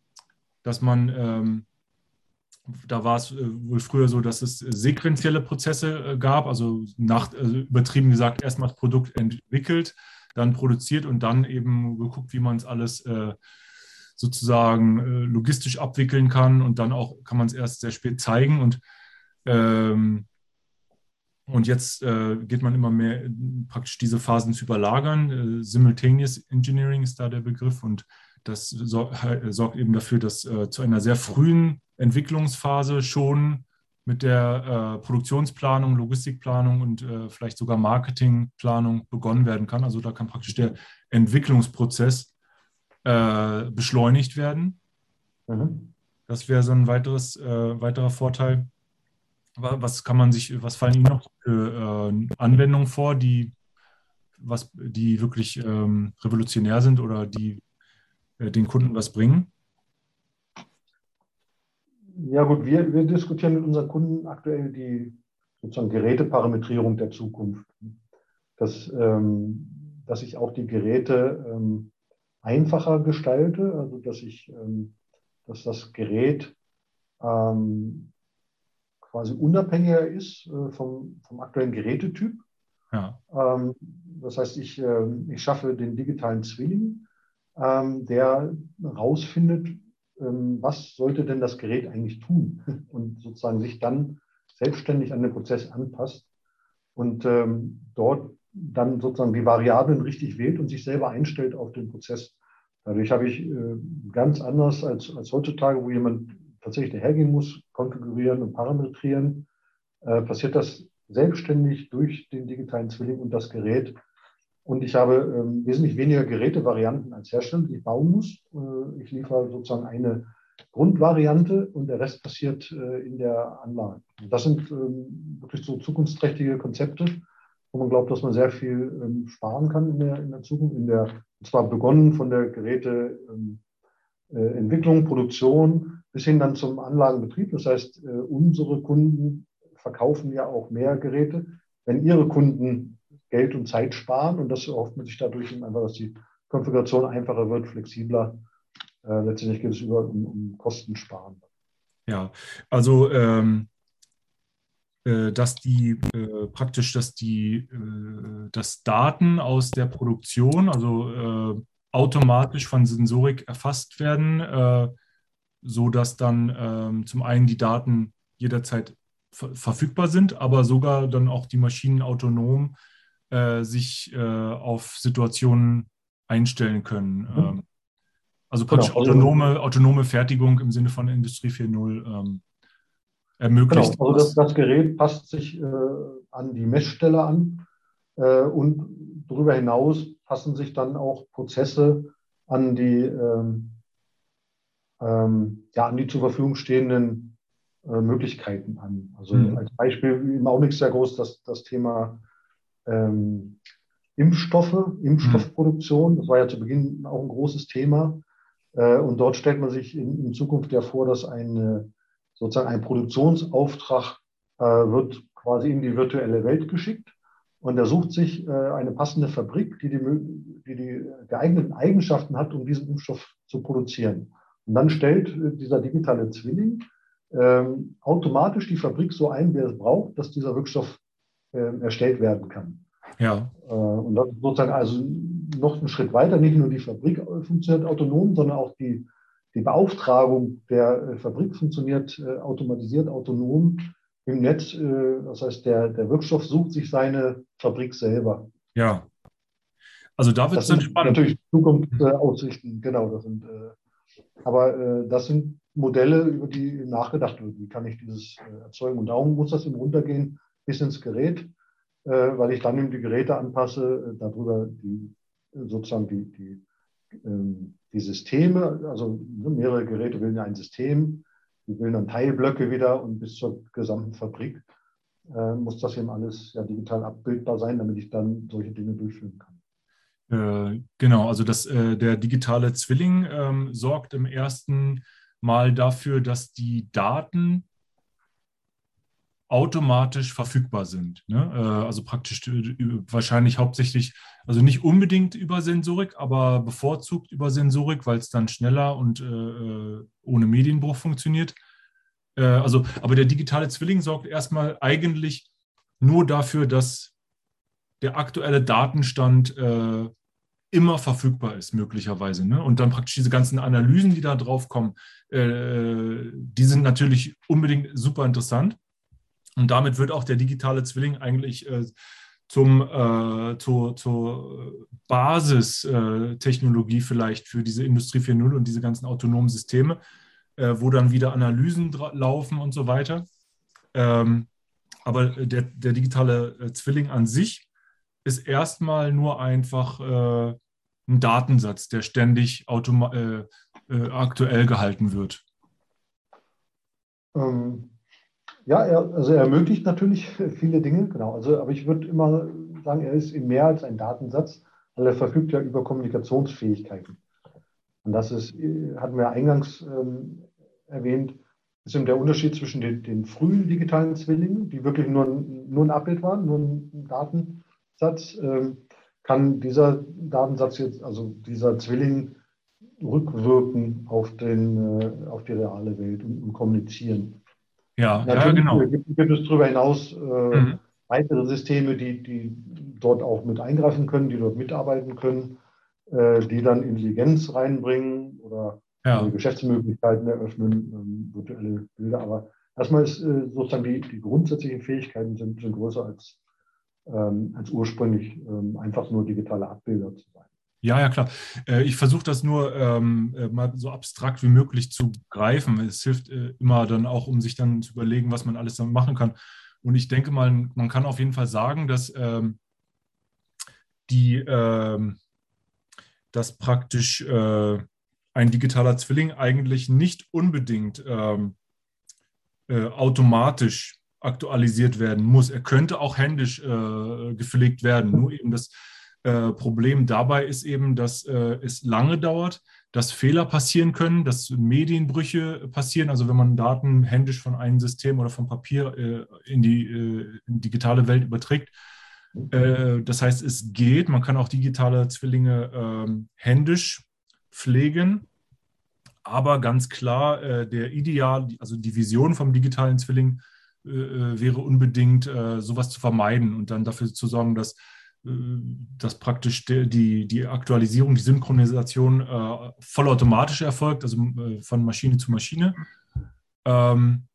dass man, ähm, da war es wohl früher so, dass es sequentielle Prozesse gab, also, nach, also übertrieben gesagt, erstmal das Produkt entwickelt, dann produziert und dann eben geguckt, wie man es alles sozusagen äh, logistisch abwickeln kann und dann auch kann man es erst sehr spät zeigen und ähm, und jetzt äh, geht man immer mehr praktisch diese Phasen zu überlagern. Äh, Simultaneous Engineering ist da der Begriff und das so, äh, sorgt eben dafür, dass äh, zu einer sehr frühen Entwicklungsphase schon mit der äh, Produktionsplanung, Logistikplanung und vielleicht sogar Marketingplanung begonnen werden kann. Also da kann praktisch der Entwicklungsprozess äh, beschleunigt werden. Mhm. Das wäre so ein weiteres, äh, weiterer Vorteil. Was kann man sich, was fallen Ihnen noch für äh, Anwendungen vor, die, was, die wirklich ähm, revolutionär sind oder die äh, den Kunden was bringen? Ja gut, wir, wir diskutieren mit unseren Kunden aktuell die sozusagen Geräteparametrierung der Zukunft. Dass, ähm, dass ich auch die Geräte ähm, einfacher gestalte, also dass ich, ähm, dass das Gerät ähm, quasi unabhängiger ist äh, vom, vom aktuellen Gerätetyp. Ja. Ähm, das heißt, ich, äh, ich schaffe den digitalen Zwilling, ähm, der herausfindet, ähm, was sollte denn das Gerät eigentlich tun und sozusagen sich dann selbstständig an den Prozess anpasst und ähm, dort dann sozusagen die Variablen richtig wählt und sich selber einstellt auf den Prozess. Dadurch habe ich äh, ganz anders als, als heutzutage, wo jemand tatsächlich dahergehen muss, konfigurieren und parametrieren, äh, passiert das selbstständig durch den digitalen Zwilling und das Gerät. Und ich habe ähm, wesentlich weniger Gerätevarianten als Hersteller, die ich bauen muss. Äh, ich liefere sozusagen eine Grundvariante und der Rest passiert äh, in der Anlage. Das sind ähm, wirklich so zukunftsträchtige Konzepte, wo man glaubt, dass man sehr viel ähm, sparen kann in der, in der Zukunft. In der, und zwar begonnen von der Geräteentwicklung, ähm, äh, Produktion bis hin dann zum Anlagenbetrieb. Das heißt, äh, unsere Kunden verkaufen ja auch mehr Geräte. Wenn ihre Kunden Geld und Zeit sparen und das erhofft man sich dadurch einfach, dass die Konfiguration einfacher wird, flexibler. Äh, letztendlich geht es über um, um Kostensparen. Ja, also ähm, äh, dass die äh, praktisch, dass die, äh, dass Daten aus der Produktion, also automatisch von Sensorik erfasst werden, so dass dann ähm, zum einen die Daten jederzeit verfügbar sind, aber sogar dann auch die Maschinen autonom sich auf Situationen einstellen können. Mhm. Ähm, also praktisch genau. Autonome, autonome Fertigung im Sinne von Industrie 4.0 ähm, ermöglicht. Genau, also das, das Gerät passt sich äh, an die Messstelle an äh, und darüber hinaus passen sich dann auch Prozesse an die, ähm, ähm, ja, an die zur Verfügung stehenden äh, Möglichkeiten an. Also mhm. als Beispiel im Augenblick sehr groß das, das Thema ähm, Impfstoffe, Impfstoffproduktion. Das war ja zu Beginn auch ein großes Thema. Äh, und dort stellt man sich in, in Zukunft ja vor, dass eine sozusagen ein Produktionsauftrag äh, wird quasi in die virtuelle Welt geschickt und er sucht sich äh, eine passende Fabrik, die die, die die geeigneten Eigenschaften hat, um diesen Impfstoff zu produzieren. Und dann stellt äh, dieser digitale Zwilling ähm, automatisch die Fabrik so ein, wie er es braucht, dass dieser Wirkstoff äh, erstellt werden kann. Ja. Äh, und das ist sozusagen also noch einen Schritt weiter. Nicht nur die Fabrik funktioniert autonom, sondern auch die, die Beauftragung der äh, Fabrik funktioniert äh, automatisiert, autonom im Netz. Äh, das heißt, der, der Wirkstoff sucht sich seine Fabrik selber. Ja. Also da wird es dann spannend. Natürlich Zukunftsaussichten, genau. Das sind, aber das sind Modelle, über die nachgedacht wird. Wie kann ich dieses erzeugen? Und darum muss das im Runtergehen bis ins Gerät, weil ich dann eben die Geräte anpasse, darüber die sozusagen die, die, ähm, die Systeme, also mehrere Geräte ja ein System, die bilden dann Teilblöcke wieder und bis zur gesamten Fabrik äh, muss das eben alles ja digital abbildbar sein, damit ich dann solche Dinge durchführen kann. Äh, genau, also das, äh, der digitale Zwilling ähm, sorgt im ersten Mal dafür, dass die Daten automatisch verfügbar sind. Ne? Äh, also praktisch äh, wahrscheinlich hauptsächlich, also nicht unbedingt über Sensorik, aber bevorzugt über Sensorik, weil es dann schneller und äh, ohne Medienbruch funktioniert. also, aber der digitale Zwilling sorgt erstmal eigentlich nur dafür, dass der aktuelle Datenstand immer verfügbar ist, möglicherweise. Ne? Und dann praktisch diese ganzen Analysen, die da drauf kommen, die sind natürlich unbedingt super interessant. Und damit wird auch der digitale Zwilling eigentlich äh, zum, äh, zur, zur Basistechnologie vielleicht für diese Industrie 4.0 und diese ganzen autonomen Systeme, äh, wo dann wieder Analysen laufen und so weiter. Ähm, aber der, der digitale äh, Zwilling an sich ist erstmal nur einfach äh, ein Datensatz, der ständig äh, aktuell gehalten wird. Ähm, ja, er, also er ermöglicht natürlich viele Dinge, genau. Also, aber ich würde immer sagen, er ist mehr als ein Datensatz, weil er verfügt ja über Kommunikationsfähigkeiten. Und das ist, hatten wir eingangs ähm, erwähnt, ist eben der Unterschied zwischen den, den, frühen digitalen Zwillingen, die wirklich nur, nur ein Abbild waren, nur ein Datensatz, ähm, kann dieser Datensatz jetzt, also dieser Zwilling rückwirken auf, den, äh, auf die reale Welt und, und kommunizieren. Ja, ja genau. Gibt, gibt es darüber hinaus äh, mhm. weitere Systeme, die, die dort auch mit eingreifen können, die dort mitarbeiten können, äh, die dann Intelligenz reinbringen oder ja. Geschäftsmöglichkeiten eröffnen, ähm, virtuelle Bilder. Aber erstmal ist äh, sozusagen die, die grundsätzlichen Fähigkeiten sind, sind größer als, ähm, als ursprünglich ähm, einfach nur digitale Abbilder zu sein. Ja, ja, klar. Äh, ich versuche das nur ähm, äh, mal so abstrakt wie möglich zu greifen. Es hilft äh, immer dann auch, um sich dann zu überlegen, was man alles damit machen kann. Und ich denke mal, man kann auf jeden Fall sagen, dass ähm, die, ähm, dass praktisch äh, ein digitaler Zwilling eigentlich nicht unbedingt ähm, äh, automatisch aktualisiert werden muss. Er könnte auch händisch äh, gepflegt werden. Nur eben das äh, Problem dabei ist eben, dass äh, es lange dauert, dass Fehler passieren können, dass Medienbrüche passieren. Also wenn man Daten händisch von einem System oder vom Papier äh, in, die, äh, in digitale Welt überträgt. Äh, das heißt, es geht, man kann auch digitale Zwillinge ähm, händisch pflegen. Aber ganz klar, der Ideal, also die Vision vom digitalen Zwilling wäre unbedingt, sowas zu vermeiden und dann dafür zu sorgen, dass dass praktisch die, die Aktualisierung, die Synchronisation äh, vollautomatisch erfolgt, also äh, von Maschine zu Maschine, ähm,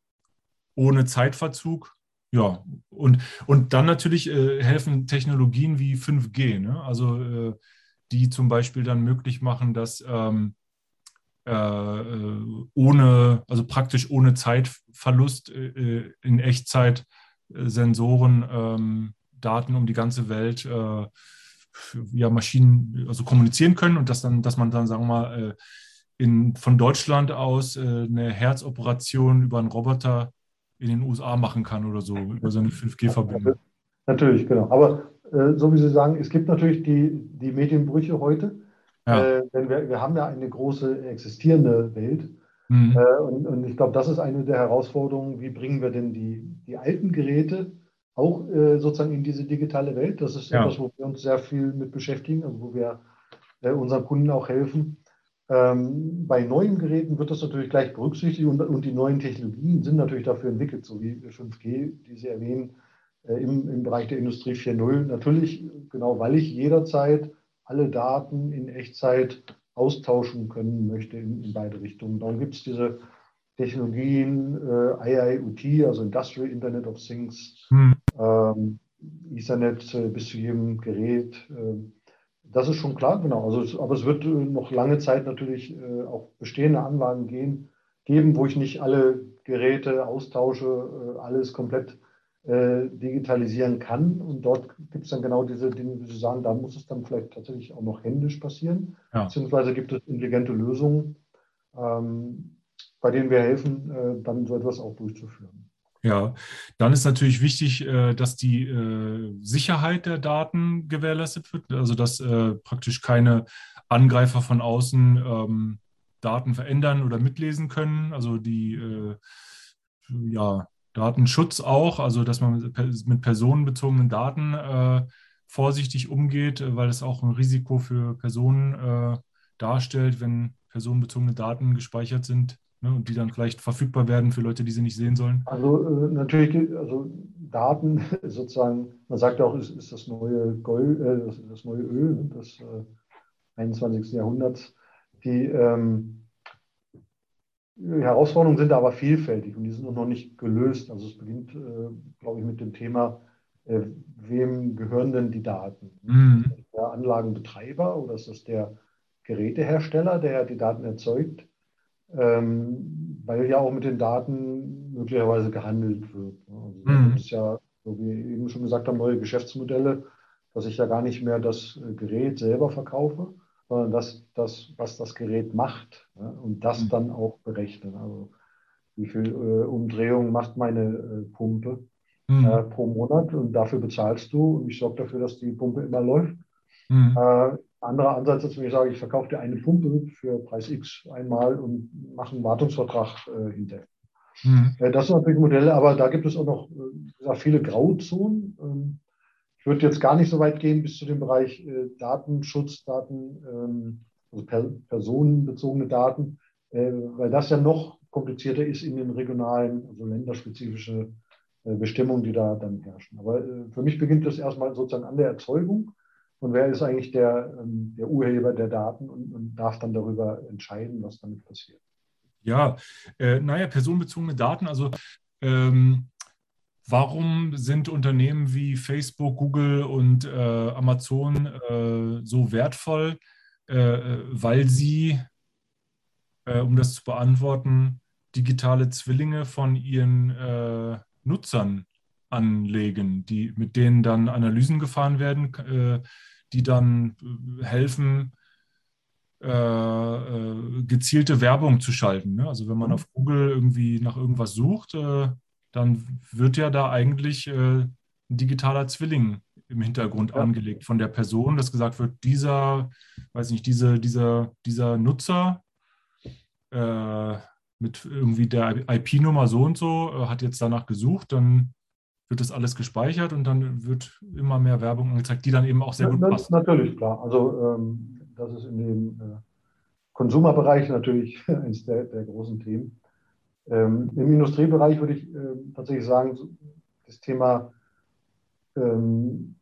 ohne Zeitverzug. Ja, und, und dann natürlich äh, helfen Technologien wie 5G, ne? also äh, die zum Beispiel dann möglich machen, dass ähm, äh, äh, ohne, also praktisch ohne Zeitverlust in Echtzeit Sensoren ähm, Daten um die ganze Welt äh, ja, Maschinen also kommunizieren können und dass dann, dass man dann, sagen wir mal, äh, in, von Deutschland aus äh, eine Herzoperation über einen Roboter in den USA machen kann oder so, über so eine 5G-Verbindung. Natürlich, genau. Aber äh, so wie Sie sagen, es gibt natürlich die, die Medienbrüche heute. Ja. Äh, denn wir, wir haben ja eine große existierende Welt. Mhm. Äh, und, und ich glaube, das ist eine der Herausforderungen. Wie bringen wir denn die, die alten Geräte auch äh, sozusagen in diese digitale Welt. Das ist ja. etwas, wo wir uns sehr viel mit beschäftigen, also wo wir äh, unseren Kunden auch helfen. Ähm, bei neuen Geräten wird das natürlich gleich berücksichtigt und, und, die neuen Technologien sind natürlich dafür entwickelt, so wie 5G, die Sie erwähnen, äh, im, im Bereich der Industrie 4.0. Natürlich, genau, weil ich jederzeit alle Daten in Echtzeit austauschen können möchte in, in beide Richtungen. Darum gibt es diese Technologien, äh, IIoT, also Industrial Internet of Things, hm. Ähm, Ethernet äh, bis zu jedem Gerät. Äh, das ist schon klar, genau. Also aber es wird äh, noch lange Zeit natürlich äh, auch bestehende Anlagen gehen, geben, wo ich nicht alle Geräte austausche, alles komplett digitalisieren kann. Und dort gibt es dann genau diese Dinge, wie Sie sagen, da muss es dann vielleicht tatsächlich auch noch händisch passieren. Ja. Beziehungsweise gibt es intelligente Lösungen, ähm, bei denen wir helfen, äh, dann so etwas auch durchzuführen. Ja, dann ist natürlich wichtig, äh, dass die äh, Sicherheit der Daten gewährleistet wird, also dass äh, praktisch keine Angreifer von außen ähm, Daten verändern oder mitlesen können. Also die ja, Datenschutz auch, also dass man mit personenbezogenen Daten vorsichtig umgeht, weil es auch ein Risiko für Personen darstellt, wenn personenbezogene Daten gespeichert sind ne, und die dann vielleicht verfügbar werden für Leute, die sie nicht sehen sollen. Also äh, natürlich, also Daten sozusagen, man sagt ja auch, ist, ist das neue Gold, äh, das, das, neue Öl des 21. Äh, Jahrhunderts. Die ähm, Herausforderungen sind aber vielfältig und die sind noch nicht gelöst. Also es beginnt, äh, glaube ich, mit dem Thema, äh, wem gehören denn die Daten? Mhm. Der Anlagenbetreiber oder ist das der Gerätehersteller, der die Daten erzeugt? Ähm, weil ja auch mit den Daten möglicherweise gehandelt wird. Also mhm. Das ist ja, so wie wir eben schon gesagt haben, neue Geschäftsmodelle, dass ich ja gar nicht mehr das äh, Gerät selber verkaufe, sondern das, das was das Gerät macht ja, und das mhm. dann auch berechnen. Also wie viel äh, Umdrehung macht meine äh, Pumpe mhm. äh, pro Monat und dafür bezahlst du und ich sorge dafür, dass die Pumpe immer läuft. Mhm. Anderer Ansatz ist, wenn ich sage, ich verkaufe dir eine Pumpe für Preis X einmal und mache einen Wartungsvertrag äh, hinterher. Mhm. Das sind natürlich Modelle, aber da gibt es auch noch gesagt, viele Grauzonen. Ähm, ich würde jetzt gar nicht so weit gehen bis zu dem Bereich äh, Datenschutz, Daten, ähm, also per, personenbezogene Daten, äh, weil das ja noch komplizierter ist in den regionalen, also länderspezifische äh, Bestimmungen, die da dann herrschen. Aber äh, für mich beginnt das erstmal sozusagen an der Erzeugung. Und wer ist eigentlich der, ähm, der Urheber der Daten und, und, darf dann darüber entscheiden, was damit passiert? Ja, äh, naja, personenbezogene Daten, also ähm, Warum sind Unternehmen wie Facebook, Google und äh, Amazon äh, so wertvoll? Äh, weil sie, äh, um das zu beantworten, digitale Zwillinge von ihren äh, Nutzern anlegen, die, mit denen dann Analysen gefahren werden, äh, die dann helfen, gezielte Werbung zu schalten. Ne? Also wenn man auf Google irgendwie nach irgendwas sucht, dann wird ja da eigentlich äh, ein digitaler Zwilling im Hintergrund ja. angelegt von der Person, dass gesagt wird, dieser, weiß nicht, diese, dieser, dieser Nutzer äh, mit irgendwie der IP-Nummer so und so äh, hat jetzt danach gesucht, dann wird das alles gespeichert und dann wird immer mehr Werbung angezeigt, die dann eben auch sehr ja, gut passt. Natürlich, klar. Also ähm, das ist in dem äh, Konsumerbereich natürlich eines der, der großen Themen. Ähm, Im Industriebereich würde ich äh, tatsächlich sagen, das Thema, ähm,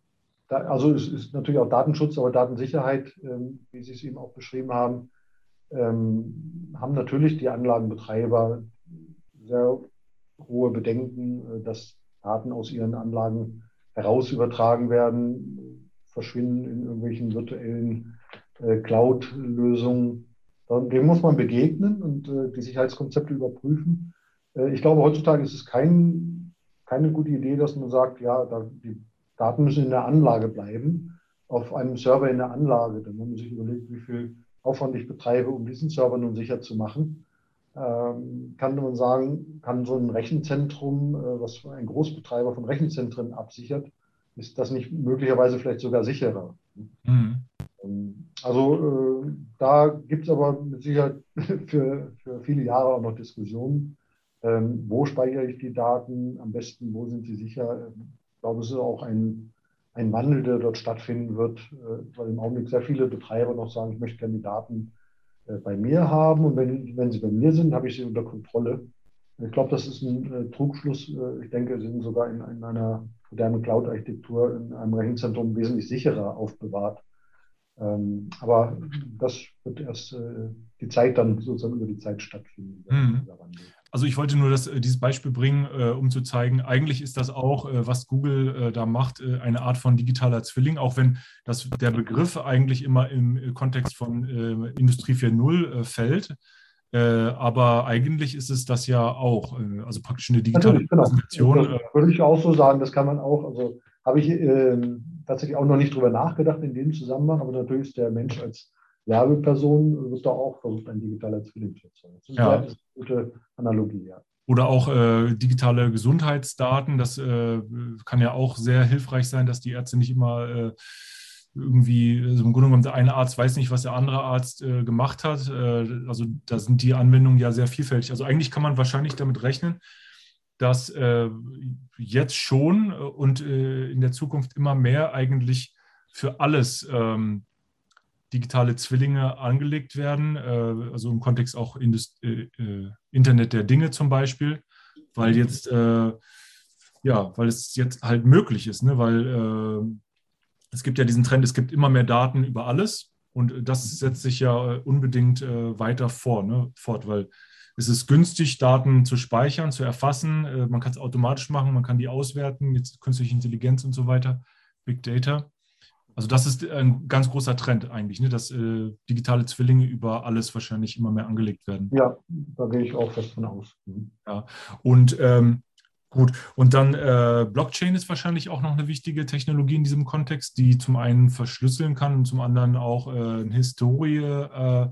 da, also es ist natürlich auch Datenschutz, aber Datensicherheit, ähm, wie Sie es eben auch beschrieben haben, ähm, haben natürlich die Anlagenbetreiber sehr hohe Bedenken, äh, dass Daten aus ihren Anlagen heraus übertragen werden, verschwinden in irgendwelchen virtuellen äh, Cloud-Lösungen. Dem muss man begegnen und äh, die Sicherheitskonzepte überprüfen. Äh, ich glaube, heutzutage ist es kein, keine gute Idee, dass man sagt, ja, da, die Daten müssen in der Anlage bleiben, auf einem Server in der Anlage. Dann wenn man sich überlegt, wie viel Aufwand ich betreibe, um diesen Server nun sicher zu machen, kann man sagen, kann so ein Rechenzentrum, äh, was ein Großbetreiber von Rechenzentren absichert, ist das nicht möglicherweise vielleicht sogar sicherer. Mhm. Ähm, also äh, da gibt es aber mit Sicherheit für, für viele Jahre auch noch Diskussionen. Ähm, wo speichere ich die Daten am besten? Wo sind sie sicher? glaube, es ist auch ein, ein Wandel, der dort stattfinden wird, äh, weil im Augenblick sehr viele Betreiber noch sagen, ich möchte gerne die Daten bei mir haben und wenn, wenn sie bei mir sind, habe ich sie unter Kontrolle. Ich glaube, das ist ein äh, Trugschluss. Äh, ich denke, sie sind sogar in, in einer modernen Cloud-Architektur in einem Rechenzentrum wesentlich sicherer aufbewahrt. Ähm, aber das wird erst äh, die Zeit dann sozusagen über die Zeit stattfinden. Mhm. Also ich wollte nur das, äh, dieses Beispiel bringen, äh, um zu zeigen, eigentlich ist das auch, äh, was Google äh, da macht, äh, eine Art von digitaler Zwilling, auch wenn das, der Begriff eigentlich immer im Kontext von Industrie 4.0 fällt. aber eigentlich ist es das ja auch, also praktisch eine digitale genau. Präsentation. Das würde ich auch so sagen, das kann man auch, also habe ich ähm, tatsächlich auch noch nicht drüber nachgedacht in dem Zusammenhang, aber natürlich ist der Mensch als Werbeperson wird da auch versucht, ein digitaler Zwilling zu erzeugen. Das ist ja. eine gute Analogie, ja. Oder auch äh, digitale Gesundheitsdaten. Das äh, kann ja auch sehr hilfreich sein, dass die Ärzte nicht immer äh, irgendwie, also im Grunde genommen, der eine Arzt weiß nicht, was der andere Arzt äh, gemacht hat. Äh, also da sind die Anwendungen ja sehr vielfältig. Also eigentlich kann man wahrscheinlich damit rechnen, dass äh, jetzt schon und in der Zukunft immer mehr eigentlich für alles ähm, digitale Zwillinge angelegt werden, äh, also im Kontext auch Indust äh, äh, Internet der Dinge zum Beispiel, weil jetzt, äh, ja, weil es jetzt halt möglich ist, ne? weil es gibt ja diesen Trend, es gibt immer mehr Daten über alles und das setzt sich ja unbedingt weiter vor, ne? fort, weil es ist günstig, Daten zu speichern, zu erfassen. man kann es automatisch machen, man kann die auswerten, jetzt künstliche Intelligenz und so weiter, Big Data. Also das ist ein ganz großer Trend eigentlich, ne? dass äh, digitale Zwillinge über alles wahrscheinlich immer mehr angelegt werden. Ja, da gehe ich auch fest von aus. Mhm. Ja, und ähm, gut, und dann äh, Blockchain ist wahrscheinlich auch noch eine wichtige Technologie in diesem Kontext, die zum einen verschlüsseln kann und zum anderen auch äh, eine Historie äh,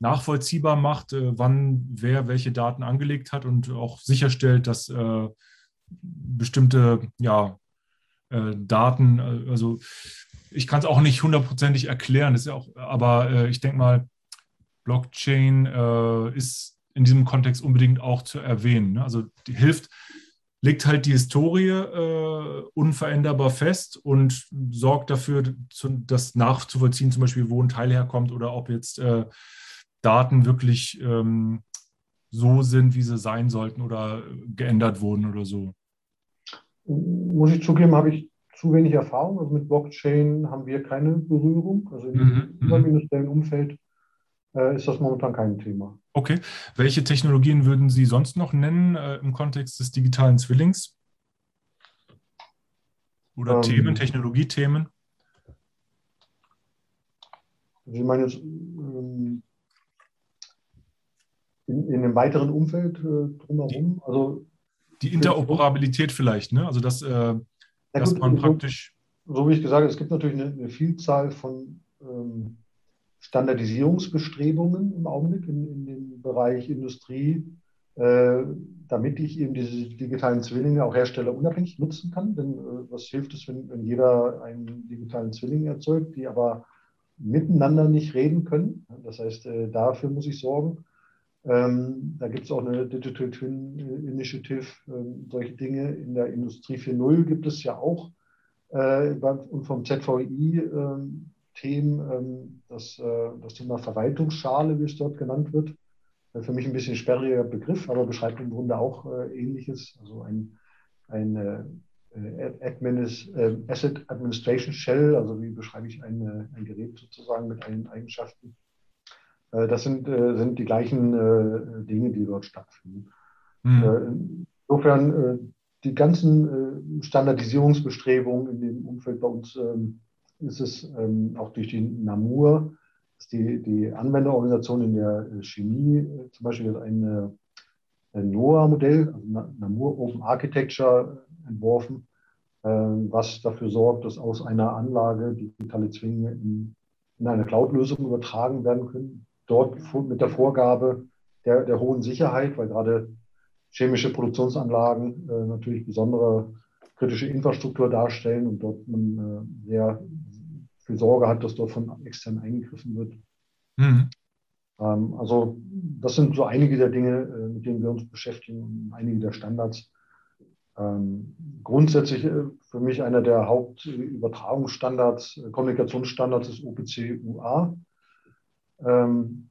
nachvollziehbar macht, äh, wann wer welche Daten angelegt hat und auch sicherstellt, dass äh, bestimmte ja, äh, Daten, äh, also ich kann es auch nicht hundertprozentig erklären, ist ja auch, aber äh, ich denke mal, Blockchain äh, ist in diesem Kontext unbedingt auch zu erwähnen. Ne? Also die hilft, legt halt die Historie äh, unveränderbar fest und sorgt dafür, zu, das nachzuvollziehen, zum Beispiel, wo ein Teil herkommt oder ob jetzt äh, Daten wirklich ähm, so sind, wie sie sein sollten oder geändert wurden oder so muss ich zugeben, habe ich zu wenig Erfahrung. Also mit Blockchain haben wir keine Berührung. Also im mhm. mhm. industriellen Umfeld äh, ist das momentan kein Thema. Okay. Welche Technologien würden Sie sonst noch nennen äh, im Kontext des digitalen Zwillings? Oder ähm, Themen, Technologiethemen? Sie meinen jetzt ähm, in, in einem weiteren Umfeld äh, drumherum? Also die Interoperabilität vielleicht, ne? Also dass, äh, dass gut, man praktisch. So, wie ich gesagt habe, es gibt natürlich eine, eine Vielzahl von ähm, Standardisierungsbestrebungen im Augenblick in, in dem Bereich Industrie, äh, damit ich eben diese digitalen Zwillinge auch herstellerunabhängig nutzen kann. Denn äh, was hilft es, wenn, wenn jeder einen digitalen Zwilling erzeugt, die aber miteinander nicht reden können? Das heißt, äh, dafür muss ich sorgen. Ähm, da gibt es auch eine Digital Twin Initiative, ähm, solche Dinge. In der Industrie 4.0 gibt es ja auch äh, und vom ZVI ähm, Themen, ähm, das, äh, das Thema Verwaltungsschale, wie es dort genannt wird. Äh, für mich ein bisschen sperriger Begriff, aber beschreibt im Grunde auch äh, Ähnliches. Also ein, ein äh, Administ Asset Administration Shell, also wie beschreibe ich ein, ein Gerät sozusagen mit allen Eigenschaften äh, das sind, äh, sind die gleichen äh, Dinge, die dort stattfinden. Mhm. Insofern, die ganzen Standardisierungsbestrebungen in dem Umfeld bei uns ähm, ist es ähm, auch durch die NAMUR, die, die Anwenderorganisation in der Chemie, zum Beispiel ein, ein NOAA-Modell, also NAMUR Open Architecture, entworfen, was dafür sorgt, dass aus einer Anlage digitale Zwinge in, in eine Cloud-Lösung übertragen werden können, dort mit der Vorgabe der, der hohen Sicherheit, weil gerade chemische Produktionsanlagen äh, natürlich besondere kritische Infrastruktur darstellen und dort man äh, sehr viel Sorge hat, dass dort von extern eingegriffen wird. Mhm. Ähm, also das sind so einige der Dinge, äh, mit denen wir uns beschäftigen und einige der Standards. Ähm, grundsätzlich äh, für mich einer der Hauptübertragungsstandards, äh, Kommunikationsstandards ist OPC UA, ähm,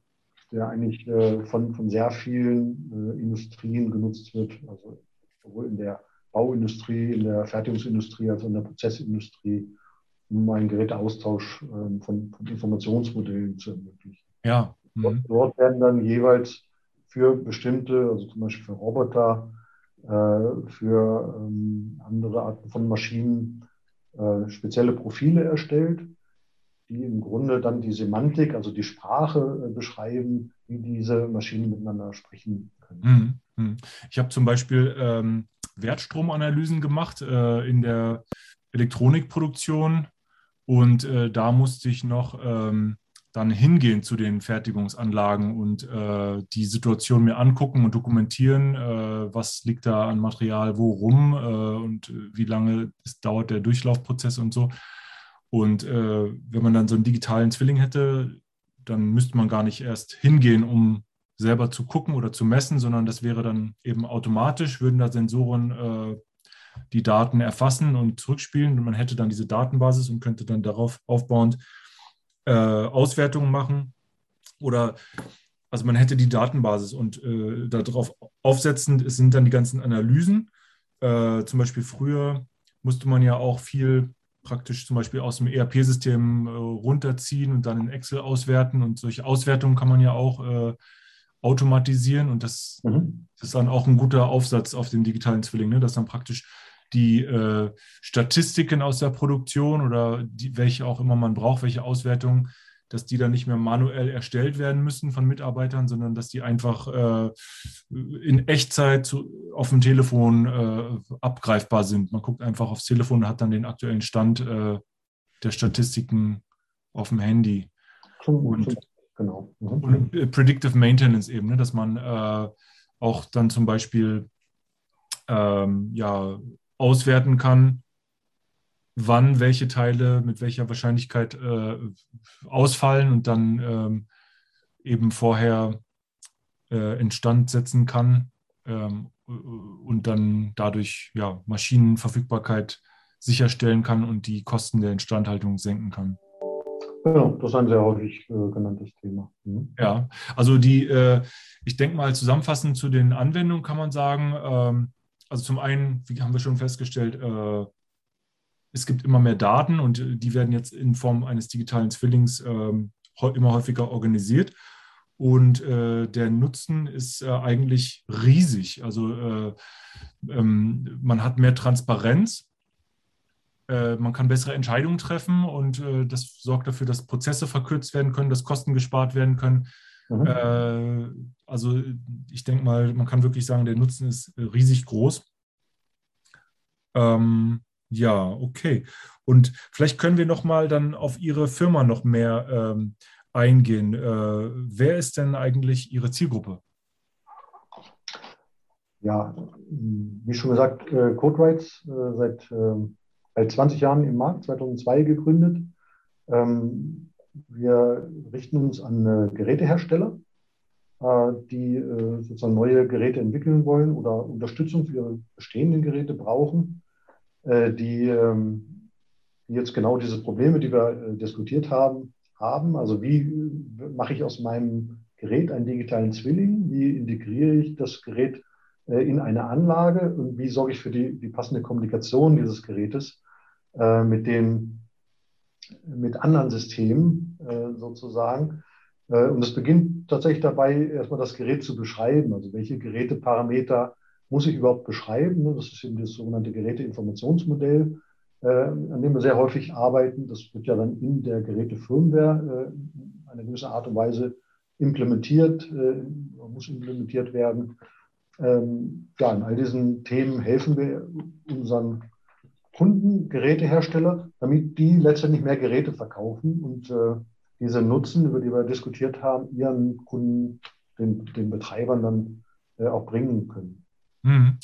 der eigentlich äh, von, von sehr vielen äh, Industrien genutzt wird, also sowohl in der Bauindustrie, in der Fertigungsindustrie als auch in der Prozessindustrie, um einen Geräteaustausch äh, von, von, Informationsmodellen zu ermöglichen. Ja. Mhm. Dort werden dann jeweils für bestimmte, also zum Beispiel für Roboter, äh, für ähm, andere Arten von Maschinen äh, spezielle Profile erstellt, die im Grunde dann die Semantik, also die Sprache äh, beschreiben, wie diese Maschinen miteinander sprechen können. Mhm. Mhm. Ich habe zum Beispiel ähm, Wertstromanalysen gemacht äh, in der Elektronikproduktion und äh, da musste ich noch ähm, dann hingehen zu den Fertigungsanlagen und äh, die Situation mir angucken und dokumentieren, äh, was liegt da an Material wo rum äh, und wie lange es dauert der Durchlaufprozess und so. Und äh, wenn man dann so einen digitalen Zwilling hätte, dann müsste man gar nicht erst hingehen, um selber zu gucken oder zu messen, sondern das wäre dann eben automatisch, würden da Sensoren äh, die Daten erfassen und zurückspielen und man hätte dann diese Datenbasis und könnte dann darauf aufbauend äh, Auswertungen machen oder also man hätte die Datenbasis und äh, darauf aufsetzend sind dann die ganzen Analysen. Äh, zum Beispiel früher musste man ja auch viel praktisch zum Beispiel aus dem ERP-System äh, runterziehen und dann in Excel auswerten. Und solche Auswertungen kann man ja auch äh, automatisieren. Und das, mhm. das, ist dann auch ein guter Aufsatz auf den digitalen Zwilling, ne? dass dann praktisch die äh, Statistiken aus der Produktion oder die, welche auch immer man braucht, welche Auswertungen, dass die dann nicht mehr manuell erstellt werden müssen von Mitarbeitern, sondern dass die einfach äh, in Echtzeit zu, auf dem Telefon äh, abgreifbar sind. Man guckt einfach aufs Telefon und hat dann den aktuellen Stand äh, der Statistiken auf dem Handy. Und, genau. Mhm. Und äh, Predictive Maintenance eben, ne, dass man äh, auch dann zum Beispiel ähm, ja, auswerten kann, wann welche Teile mit welcher Wahrscheinlichkeit äh, ausfallen und dann ähm, eben vorher äh, instand setzen kann ähm, und dann dadurch ja, Maschinenverfügbarkeit sicherstellen kann und die Kosten der Instandhaltung senken kann. Genau, das ist ein sehr häufig äh, genanntes Thema. Mhm. Ja, also die, äh, ich denke mal zusammenfassend zu den Anwendungen kann man sagen, ähm, also zum einen, wie haben wir schon festgestellt, äh, es gibt immer mehr Daten und die werden jetzt in Form eines digitalen Zwillings ähm, immer häufiger organisiert. Und äh, der Nutzen ist äh, eigentlich riesig. Also äh, ähm, man hat mehr Transparenz, äh, man kann bessere Entscheidungen treffen und äh, das sorgt dafür, dass Prozesse verkürzt werden können, dass Kosten gespart werden können. Mhm. Äh, also ich denke mal, man kann wirklich sagen, der Nutzen ist riesig groß. Ähm, ja, okay. Und vielleicht können wir noch mal dann auf Ihre Firma noch mehr ähm, eingehen. Äh, wer ist denn eigentlich Ihre Zielgruppe? Ja, wie schon gesagt, äh, CodeRights äh, seit, seit 20 Jahren im Markt, 2002 gegründet. Ähm, wir richten uns an äh, Gerätehersteller, äh, die äh, sozusagen neue Geräte entwickeln wollen oder Unterstützung für ihre bestehenden Geräte brauchen, die, ähm, die jetzt genau diese Probleme, die wir diskutiert haben, haben. Also wie mache ich aus meinem Gerät einen digitalen Zwilling? Wie integriere ich das Gerät in eine Anlage und wie sorge ich für die, die passende Kommunikation dieses Gerätes mit den mit anderen Systemen äh, sozusagen. Äh, und es beginnt tatsächlich dabei, erstmal das Gerät zu beschreiben. Also welche Geräteparameter muss ich überhaupt beschreiben? Ne? Das ist eben das sogenannte Geräteinformationsmodell, äh, an dem wir sehr häufig arbeiten. Das wird ja dann in der Gerätefirmware äh, eine gewisse Art und Weise implementiert, äh, muss implementiert werden. Ähm, ja, in all diesen Themen helfen wir unseren Kunden, Gerätehersteller, damit die letztendlich mehr Geräte verkaufen und äh, diese Nutzen, über die wir diskutiert haben, ihren Kunden, den, den Betreibern dann auch bringen können. Hm.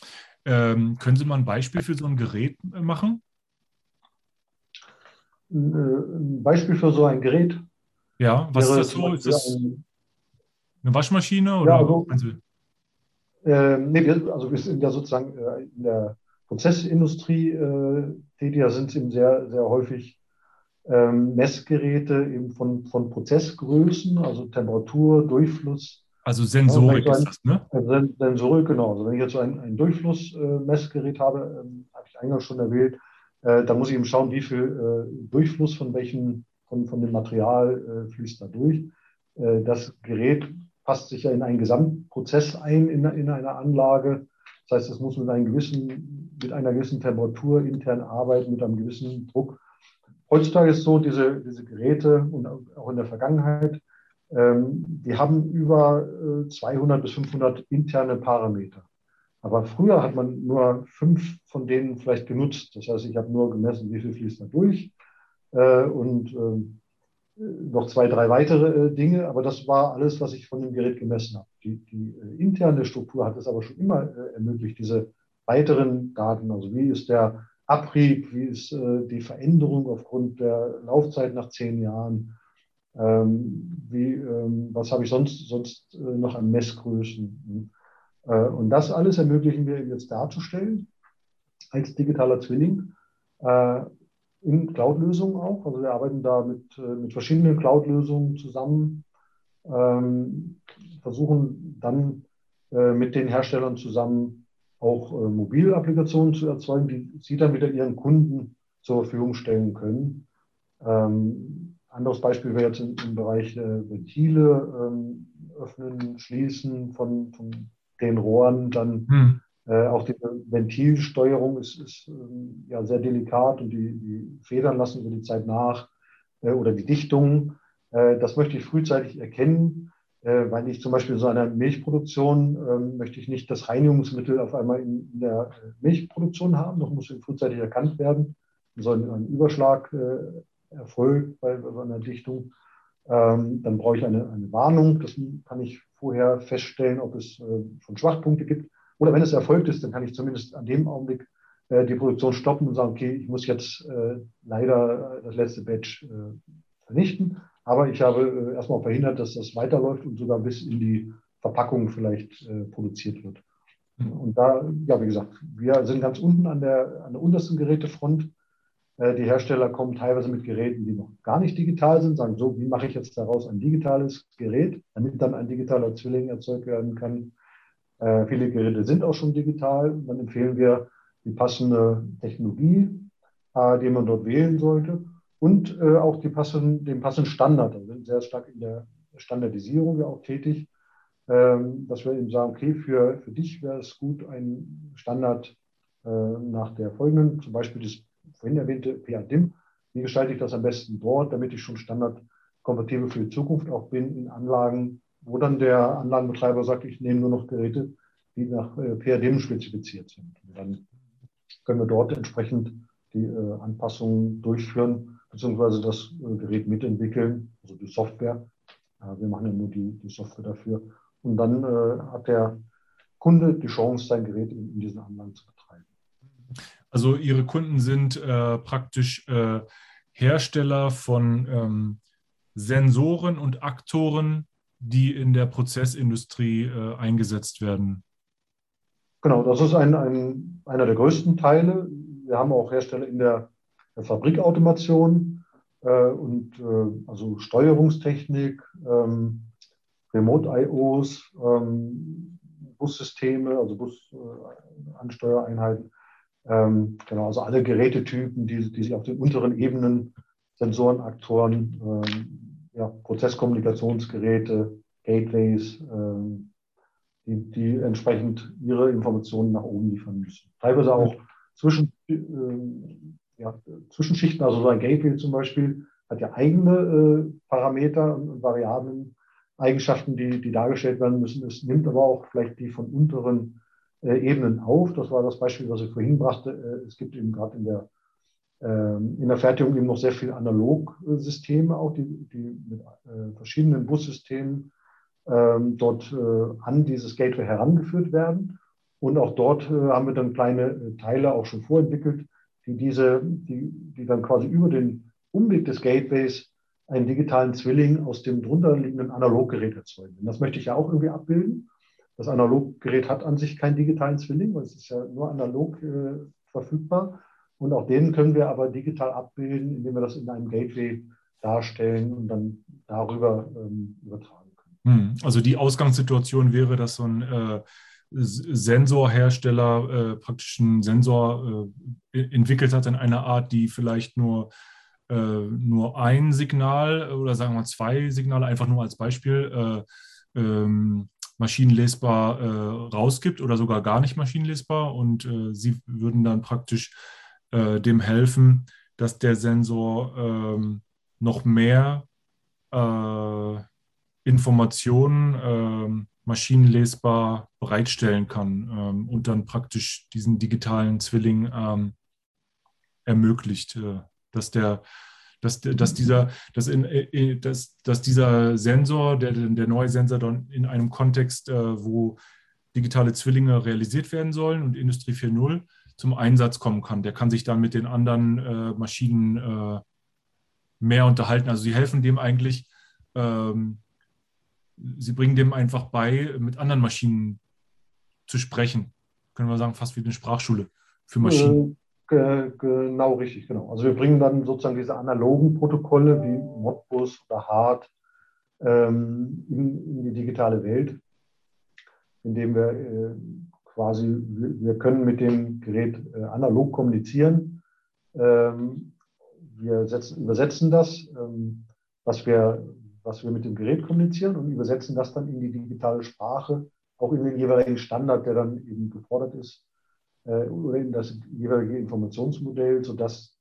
Ähm, können Sie mal ein Beispiel für so ein Gerät äh, machen? Ein, äh, ein Beispiel für so ein Gerät. Ja, was ist das so? Ist das eine Waschmaschine? Oder ja, also, äh, nee, also wir sind ja sozusagen äh, in der Prozessindustrie äh, tätiger sind es eben sehr, sehr häufig ähm, Messgeräte eben von, von Prozessgrößen, also Temperatur, Durchfluss. Also Sensorik also ist das, ne? Sensorik, genau. Also wenn ich jetzt so ein, ein Durchflussmessgerät habe, ähm, habe ich eingangs schon erwähnt, äh, da muss ich eben schauen, wie viel äh, Durchfluss von welchem, von, von dem Material äh, fließt da durch. Äh, das Gerät passt sich ja in einen Gesamtprozess ein in, in einer Anlage. Das heißt, es muss mit, einem gewissen, mit einer gewissen Temperatur intern arbeiten, mit einem gewissen Druck. Heutzutage ist es so, diese, diese Geräte und auch in der Vergangenheit, die haben über äh, 200 bis 500 interne Parameter. Aber früher hat man nur fünf von denen vielleicht genutzt. Das heißt, ich habe nur gemessen, wie viel fließt da durch äh, und äh, noch zwei, drei weitere äh, Dinge. Aber das war alles, was ich von dem Gerät gemessen habe. Die, die äh, interne Struktur hat es aber schon immer äh, ermöglicht, diese weiteren Daten, also wie ist der Abrieb, wie ist äh, die Veränderung aufgrund der Laufzeit nach zehn Jahren, ähm, wie, ähm, was habe ich sonst, sonst äh, noch an Messgrößen. Äh, und das alles ermöglichen wir jetzt darzustellen als digitaler Zwilling äh, in Cloud-Lösungen auch. Also wir arbeiten da mit, äh, mit verschiedenen Cloud-Lösungen zusammen, ähm, versuchen dann äh, mit den Herstellern zusammen auch äh, Mobilapplikationen zu erzeugen, die sie dann wieder ihren Kunden zur Verfügung stellen können. Ähm, anderes Beispiel wäre jetzt im, im Bereich äh, Ventile ähm, öffnen, schließen von, von den Rohren. Dann hm. äh, auch die Ventilsteuerung ist, ist ähm, ja sehr delikat und die, die Federn lassen über die Zeit nach äh, oder die Dichtung. Äh, das möchte ich frühzeitig erkennen äh, weil ich zum Beispiel so einer Milchproduktion ähm, möchte ich nicht das Reinigungsmittel auf einmal in, in der äh, Milchproduktion haben. Das muss frühzeitig erkannt werden. So ein, ein Überschlag äh, erfolgt bei, bei einer Dichtung. Ähm, dann brauche ich eine, eine Warnung. Das kann ich vorher feststellen, ob es äh, schon Schwachpunkte gibt. Oder wenn es erfolgt ist, dann kann ich zumindest an dem Augenblick äh, die Produktion stoppen und sagen, okay, ich muss jetzt äh, leider das letzte Batch vernichten. Aber ich habe äh, erstmal verhindert, dass das weiterläuft und sogar bis in die Verpackung vielleicht äh, produziert wird. Mhm. Und da, ja, wie gesagt, wir sind ganz unten an der, an der untersten Gerätefront. Äh, die Hersteller kommen teilweise mit Geräten, die noch gar nicht digital sind, sagen so, wie mache ich jetzt daraus ein digitales Gerät, damit dann ein digitaler Zwilling erzeugt werden kann. Äh, viele Geräte sind auch schon digital. Dann empfehlen wir die passende Technologie, äh, die man dort wählen sollte und äh, auch die passen, den passenden Standard. Wir sind sehr stark in der Standardisierung ja auch tätig, ähm, dass wir eben sagen, okay, für, für dich wäre es gut, ein Standard äh, nach der folgenden, zum Beispiel das vorhin erwähnte PADIM. Wie gestalte ich das am besten dort, damit ich schon standardkompatibel für die Zukunft auch bin in Anlagen, wo dann der Anlagenbetreiber sagt, ich nehme nur noch Geräte, die nach äh, PADIM spezifiziert sind. Und dann können wir dort entsprechend die äh, Anpassungen durchführen beziehungsweise das äh, Gerät mitentwickeln, also die Software. Wir machen ja nur die, die Software dafür. Und dann äh, hat der Kunde die Chance, sein Gerät in, in diesen Anlagen zu betreiben. Also Ihre Kunden sind äh, praktisch äh, Hersteller von ähm, Sensoren und Aktoren, die in der Prozessindustrie äh, eingesetzt werden. Genau, das ist ein, ein, einer der größten Teile. Wir haben auch Hersteller in der Fabrikautomation äh, und äh, also Steuerungstechnik, ähm, Remote-IOs, ähm, Bussysteme, also Busansteuereinheiten. Äh, ähm, genau, also alle Gerätetypen, die, die sich auf den unteren Ebenen, Sensoren, Aktoren, ähm, ja, Prozesskommunikationsgeräte, Gateways, ähm, die, die entsprechend ihre Informationen nach oben liefern müssen. Teilweise auch zwischen äh, ja, Zwischenschichten, also so ein Gateway zum Beispiel, hat ja eigene äh, Parameter und, und, Variablen, Eigenschaften, die, die dargestellt werden müssen. Es nimmt aber auch vielleicht die von unteren Ebenen auf. Das war das Beispiel, was ich vorhin brachte. Äh, es gibt eben gerade in der, ähm, in der Fertigung eben noch sehr viele Analogsysteme, auch die, die mit äh, verschiedenen Bussystemen ähm, dort äh, an dieses Gateway herangeführt werden. Und auch dort äh, haben wir dann kleine Teile auch schon vorentwickelt, die diese, die, die dann quasi über den Umweg des Gateways einen digitalen Zwilling aus dem drunterliegenden Analoggerät erzeugen. Und das möchte ich ja auch irgendwie abbilden. Das Analoggerät hat an sich keinen digitalen Zwilling, weil es ist ja nur analog äh, verfügbar. Und auch den können wir aber digital abbilden, indem wir das in einem Gateway darstellen und dann darüber ähm, übertragen können. Hm, also die Ausgangssituation wäre, dass so ein äh, Sensorhersteller äh, praktisch einen Sensor äh, entwickelt hat in einer Art, die vielleicht nur, äh, nur ein Signal oder sagen wir zwei Signale, einfach nur als Beispiel, äh, ähm, maschinenlesbar äh, rausgibt oder sogar gar nicht maschinenlesbar. Und äh, sie würden dann praktisch dem helfen, dass der Sensor ähm, noch mehr Informationen ähm, maschinenlesbar bereitstellen kann ähm, und dann praktisch diesen digitalen Zwilling ähm, ermöglicht, äh, dass der dass, dass, dieser, dass, in, äh, dass, dass dieser Sensor, der, der neue Sensor dann in einem Kontext, äh, wo digitale Zwillinge realisiert werden sollen und Industrie 4.0 zum Einsatz kommen kann. Der kann sich dann mit den anderen äh, Maschinen äh, mehr unterhalten. Also sie helfen dem eigentlich, ähm, sie bringen dem einfach bei, mit anderen Maschinen zu sprechen. Können wir sagen, fast wie eine Sprachschule für Maschinen. Genau richtig, genau. Also wir bringen dann sozusagen diese analogen Protokolle wie Modbus oder HART ähm, in, in, die digitale Welt, indem wir äh, quasi, wir, können mit dem Gerät äh, analog kommunizieren. Ähm, wir setzen, übersetzen das, ähm, was wir was wir mit dem Gerät kommunizieren und übersetzen das dann in die digitale Sprache, auch in den jeweiligen Standard, der dann eben gefordert ist, oder in das jeweilige Informationsmodell, sodass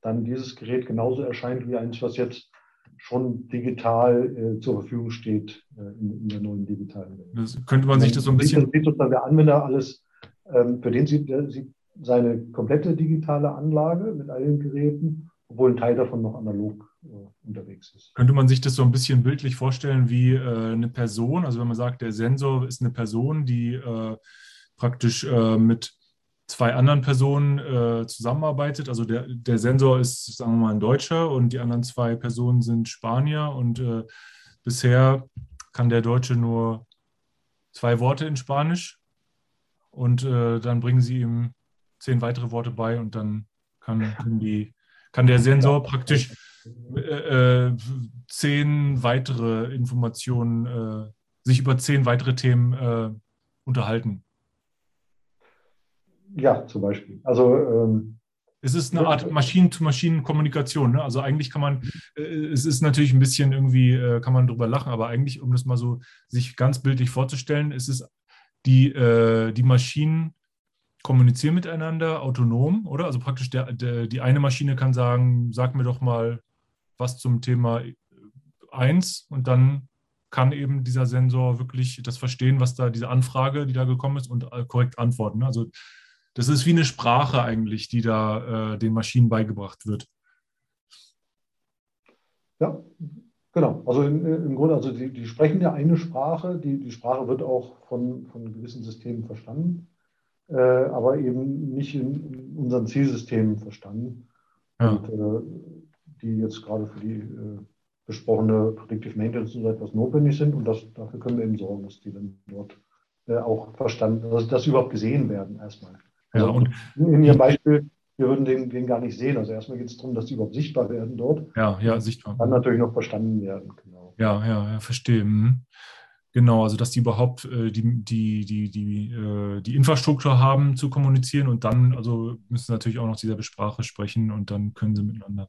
dann dieses Gerät genauso erscheint wie eins, was jetzt schon digital äh, zur Verfügung steht äh, in, in, der neuen digitalen Welt. Das könnte man sich das so ein bisschen. Sieht sozusagen der Anwender alles, ähm, für den sieht, der sieht seine komplette digitale Anlage mit all den Geräten, obwohl ein Teil davon noch analog unterwegs ist. Könnte man sich das so ein bisschen bildlich vorstellen wie äh, eine Person? Also wenn man sagt, der Sensor ist eine Person, die äh, praktisch äh, mit zwei anderen Personen äh, zusammenarbeitet. Also der, der Sensor ist, sagen wir mal, ein Deutscher und die anderen zwei Personen sind Spanier und äh, bisher kann der Deutsche nur zwei Worte in Spanisch und äh, dann bringen sie ihm zehn weitere Worte bei und dann kann, die, kann der Sensor praktisch äh, äh, zehn weitere Informationen, äh, sich über zehn weitere Themen unterhalten. Ja, zum Beispiel. Also ähm, es ist eine Art Maschinen-zu-Maschinen-Kommunikation. Ne? Also eigentlich kann man, äh, es ist natürlich ein bisschen irgendwie, äh, kann man drüber lachen, aber eigentlich, um das mal so sich ganz bildlich vorzustellen, ist es die, die Maschinen kommunizieren miteinander autonom, oder? Also praktisch der, der, die eine Maschine kann sagen, sag mir doch mal was zum Thema 1 und dann kann eben dieser Sensor wirklich das verstehen, was da diese Anfrage, die da gekommen ist, und äh, korrekt antworten. Also das ist wie eine Sprache eigentlich, die da äh, den Maschinen beigebracht wird. Ja, genau. Also in, im Grunde, also die, die, sprechen ja eine Sprache, die, die Sprache wird auch von, von gewissen Systemen verstanden, äh, aber eben nicht in, in unseren Zielsystemen verstanden. Ja. Und, äh, die jetzt gerade für die äh, besprochene Predictive Maintenance so etwas notwendig sind. Und das, dafür können wir eben sorgen, dass die dann dort äh, auch verstanden, dass sie überhaupt gesehen werden erstmal. Also ja, und in Ihrem Beispiel, wir würden den, den gar nicht sehen. Also erstmal geht es darum, dass sie überhaupt sichtbar werden dort. Ja, ja, sichtbar. Dann natürlich noch verstanden werden, genau. Ja, ja, ja verstehe. Mhm. Genau, also dass die überhaupt äh, die, die, die, die, äh, die Infrastruktur haben zu kommunizieren und dann, also müssen sie natürlich auch noch dieselbe Sprache sprechen und dann können sie miteinander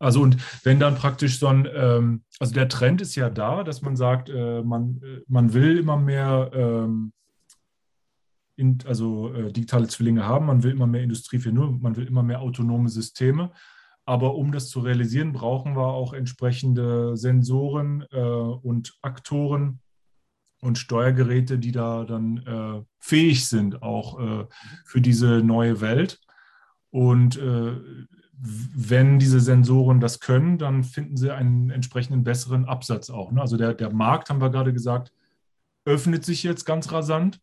also und wenn dann praktisch so ein, ähm, also der Trend ist ja da, dass man sagt, äh, man, äh, man will immer mehr, ähm, in, also äh, digitale Zwillinge haben, man will immer mehr Industrie 4.0, man will immer mehr autonome Systeme. Aber um das zu realisieren, brauchen wir auch entsprechende Sensoren äh, und Aktoren und Steuergeräte, die da dann äh, fähig sind, auch äh, für diese neue Welt. Und wenn diese Sensoren das können, dann finden sie einen entsprechenden besseren Absatz auch. Ne? Also der, der Markt, haben wir gerade gesagt, öffnet sich jetzt ganz rasant.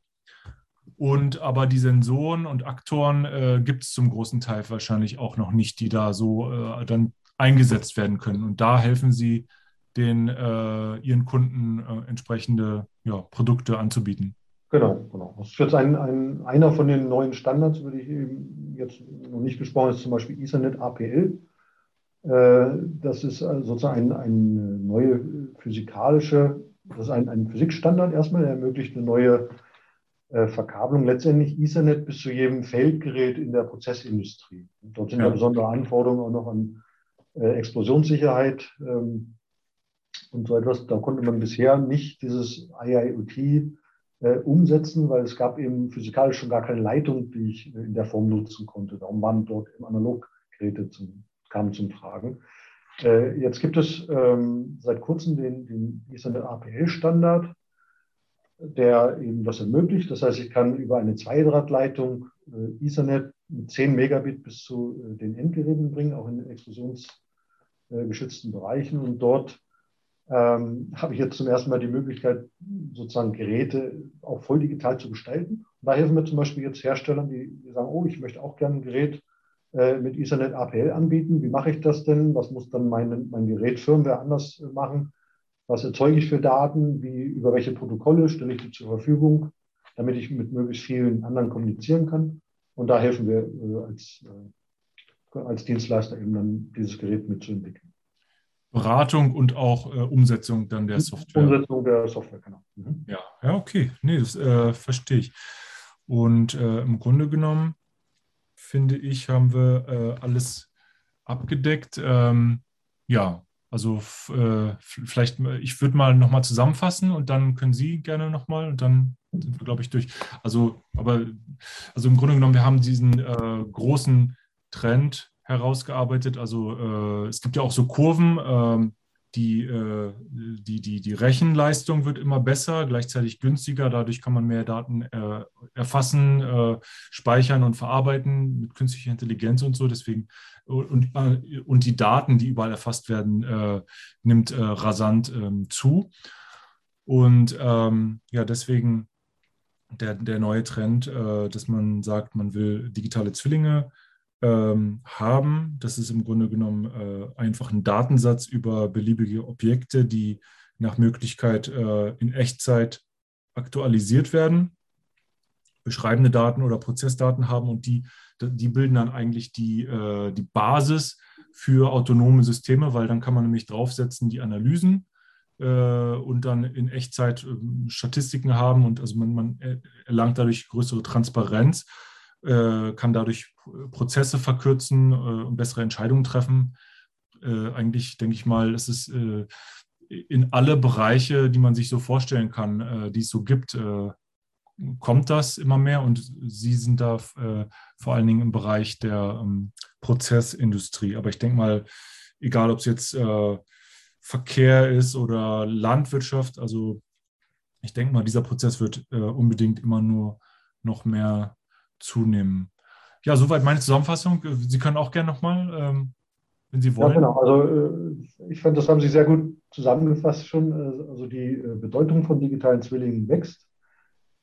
Und aber die Sensoren und Aktoren äh, gibt es zum großen Teil wahrscheinlich auch noch nicht, die da so äh, dann eingesetzt werden können. Und da helfen sie den äh, ihren Kunden äh, entsprechende ja, Produkte anzubieten. Genau, genau. Das ist jetzt ein, ein, einer von den neuen Standards, würde ich eben jetzt noch nicht gesprochen, ist zum Beispiel Ethernet APL. Äh, das ist äh, sozusagen eine neue physikalische, das ist ein, ein Physikstandard erstmal, der ermöglicht eine neue Verkabelung, letztendlich Ethernet bis zu jedem Feldgerät in der Prozessindustrie. dort sind ja, besondere Anforderungen auch noch an Explosionssicherheit ähm, und so etwas. Da konnte man bisher nicht dieses IIoT äh, umsetzen, weil es gab eben physikalisch schon gar keine Leitung, die ich in der Form nutzen konnte. Darum waren dort eben Analoggeräte zum, kamen zum Tragen. Äh, jetzt gibt es ähm, seit kurzem den, den Ethernet APL-Standard, der eben das ermöglicht. Das heißt, ich kann über eine Zweidrahtleitung äh, Ethernet mit 10 Megabit bis zu äh, den Endgeräten bringen, auch in den explosionsgeschützten Bereichen. Und dort ähm, habe ich jetzt zum ersten Mal die Möglichkeit, sozusagen Geräte auch voll digital zu gestalten. Und da helfen mir zum Beispiel jetzt Herstellern, die, die sagen, oh, ich möchte auch gerne ein Gerät äh, mit Ethernet APL anbieten. Wie mache ich das denn? Was muss dann mein, mein Gerät Firmware anders äh, machen? Was erzeuge ich für Daten? Wie, über welche Protokolle stelle ich die zur Verfügung, damit ich mit möglichst vielen anderen kommunizieren kann? Und da helfen wir äh, als, äh, als Dienstleister eben dann dieses Gerät mitzuentwickeln. Beratung und auch äh, Umsetzung dann der Software. Umsetzung der Software, genau. Mhm. Ja, ja, okay. Nee, das äh, verstehe ich. Und im Grunde genommen, finde ich, haben wir alles abgedeckt. Ähm, ja, also äh, vielleicht, ich würde mal nochmal zusammenfassen und dann können Sie gerne nochmal und dann sind wir, glaube ich, durch. Also, aber, also im Grunde genommen, wir haben diesen äh, großen Trend herausgearbeitet. Also äh, es gibt ja auch so Kurven, äh, die, äh, die, die, die Rechenleistung wird immer besser, gleichzeitig günstiger. Dadurch kann man mehr Daten äh, erfassen, äh, speichern und verarbeiten mit künstlicher Intelligenz und so. Deswegen und, äh, und die Daten, die überall erfasst werden, nimmt rasant ähm, zu. Und ähm, ja, deswegen der, der neue Trend, dass man sagt, man will digitale Zwillinge haben. Das ist im Grunde genommen äh, einfach ein Datensatz über beliebige Objekte, die nach Möglichkeit äh, in Echtzeit aktualisiert werden, beschreibende Daten oder Prozessdaten haben und die, die bilden dann eigentlich die, äh, die Basis für autonome Systeme, weil dann kann man nämlich draufsetzen die Analysen und dann in Echtzeit ähm, Statistiken haben und also man, man erlangt dadurch größere Transparenz kann dadurch Prozesse verkürzen äh, und bessere Entscheidungen treffen. Äh, eigentlich denke ich mal, es ist in alle Bereiche, die man sich so vorstellen kann, die es so gibt, kommt das immer mehr und Sie sind da vor allen Dingen im Bereich der ähm, Prozessindustrie. Aber ich denke mal, egal ob es jetzt Verkehr ist oder Landwirtschaft, also ich denke mal, dieser Prozess wird unbedingt immer nur noch mehr zunehmen. Ja, soweit meine Zusammenfassung. Sie können auch gerne nochmal, ähm, wenn Sie wollen. Ja, genau. Also äh, ich fand, das haben Sie sehr gut zusammengefasst schon. Äh, also die äh, Bedeutung von digitalen Zwillingen wächst.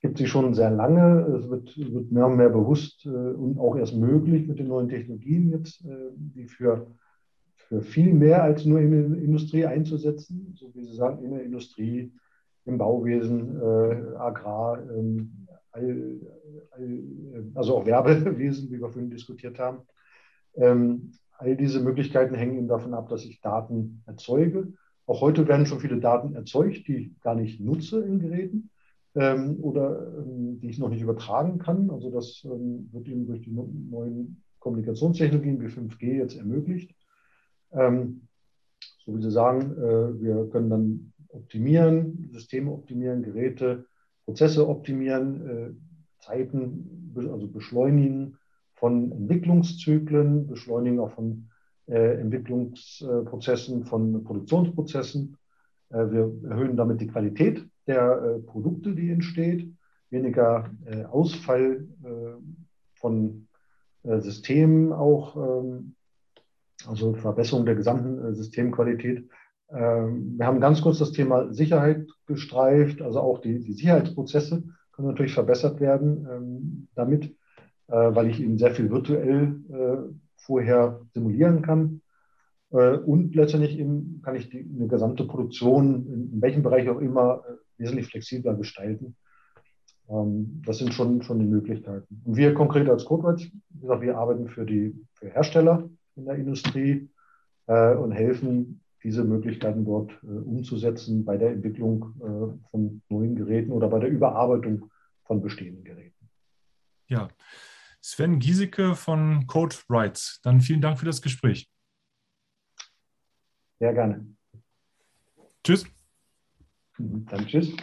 Gibt sie schon sehr lange. Es wird, wird mehr und mehr bewusst und auch erst möglich mit den neuen Technologien jetzt, die für, für viel mehr als nur in der Industrie einzusetzen. So wie Sie sagen, in der Industrie, im Bauwesen, Agrar, ähm, also auch Werbewesen, wie wir vorhin diskutiert haben. Ähm, all diese Möglichkeiten hängen eben davon ab, dass ich Daten erzeuge. Auch heute werden schon viele Daten erzeugt, die ich gar nicht nutze in Geräten ähm, oder ähm, die ich noch nicht übertragen kann. Also das ähm, wird eben durch die neuen Kommunikationstechnologien wie 5G jetzt ermöglicht. Ähm, so wie Sie sagen, äh, wir können dann optimieren, Systeme optimieren, Geräte Prozesse optimieren, äh, Zeiten, also beschleunigen von Entwicklungszyklen, beschleunigen auch von äh, Entwicklungsprozessen, von Produktionsprozessen. Äh, wir erhöhen damit die Qualität der Produkte, die entsteht, weniger Ausfall von Systemen auch, ähm, also Verbesserung der gesamten Systemqualität. Ähm, wir haben ganz kurz das Thema Sicherheit gestreift, also auch die, die Sicherheitsprozesse können natürlich verbessert werden ähm, damit, äh, weil ich eben sehr viel virtuell äh, vorher simulieren kann. Äh, und letztendlich eben kann ich die, eine gesamte Produktion, in, welchem Bereich auch immer, wesentlich flexibler gestalten. Ähm, das sind schon, schon die Möglichkeiten. Und wir konkret als gesagt, wir arbeiten für die für Hersteller in der Industrie und helfen, diese Möglichkeiten dort äh, umzusetzen bei der Entwicklung äh, von neuen Geräten oder bei der Überarbeitung von bestehenden Geräten. Ja, Sven Giesecke von CodeWrites. Dann vielen Dank für das Gespräch. Sehr gerne. Tschüss. Dann tschüss.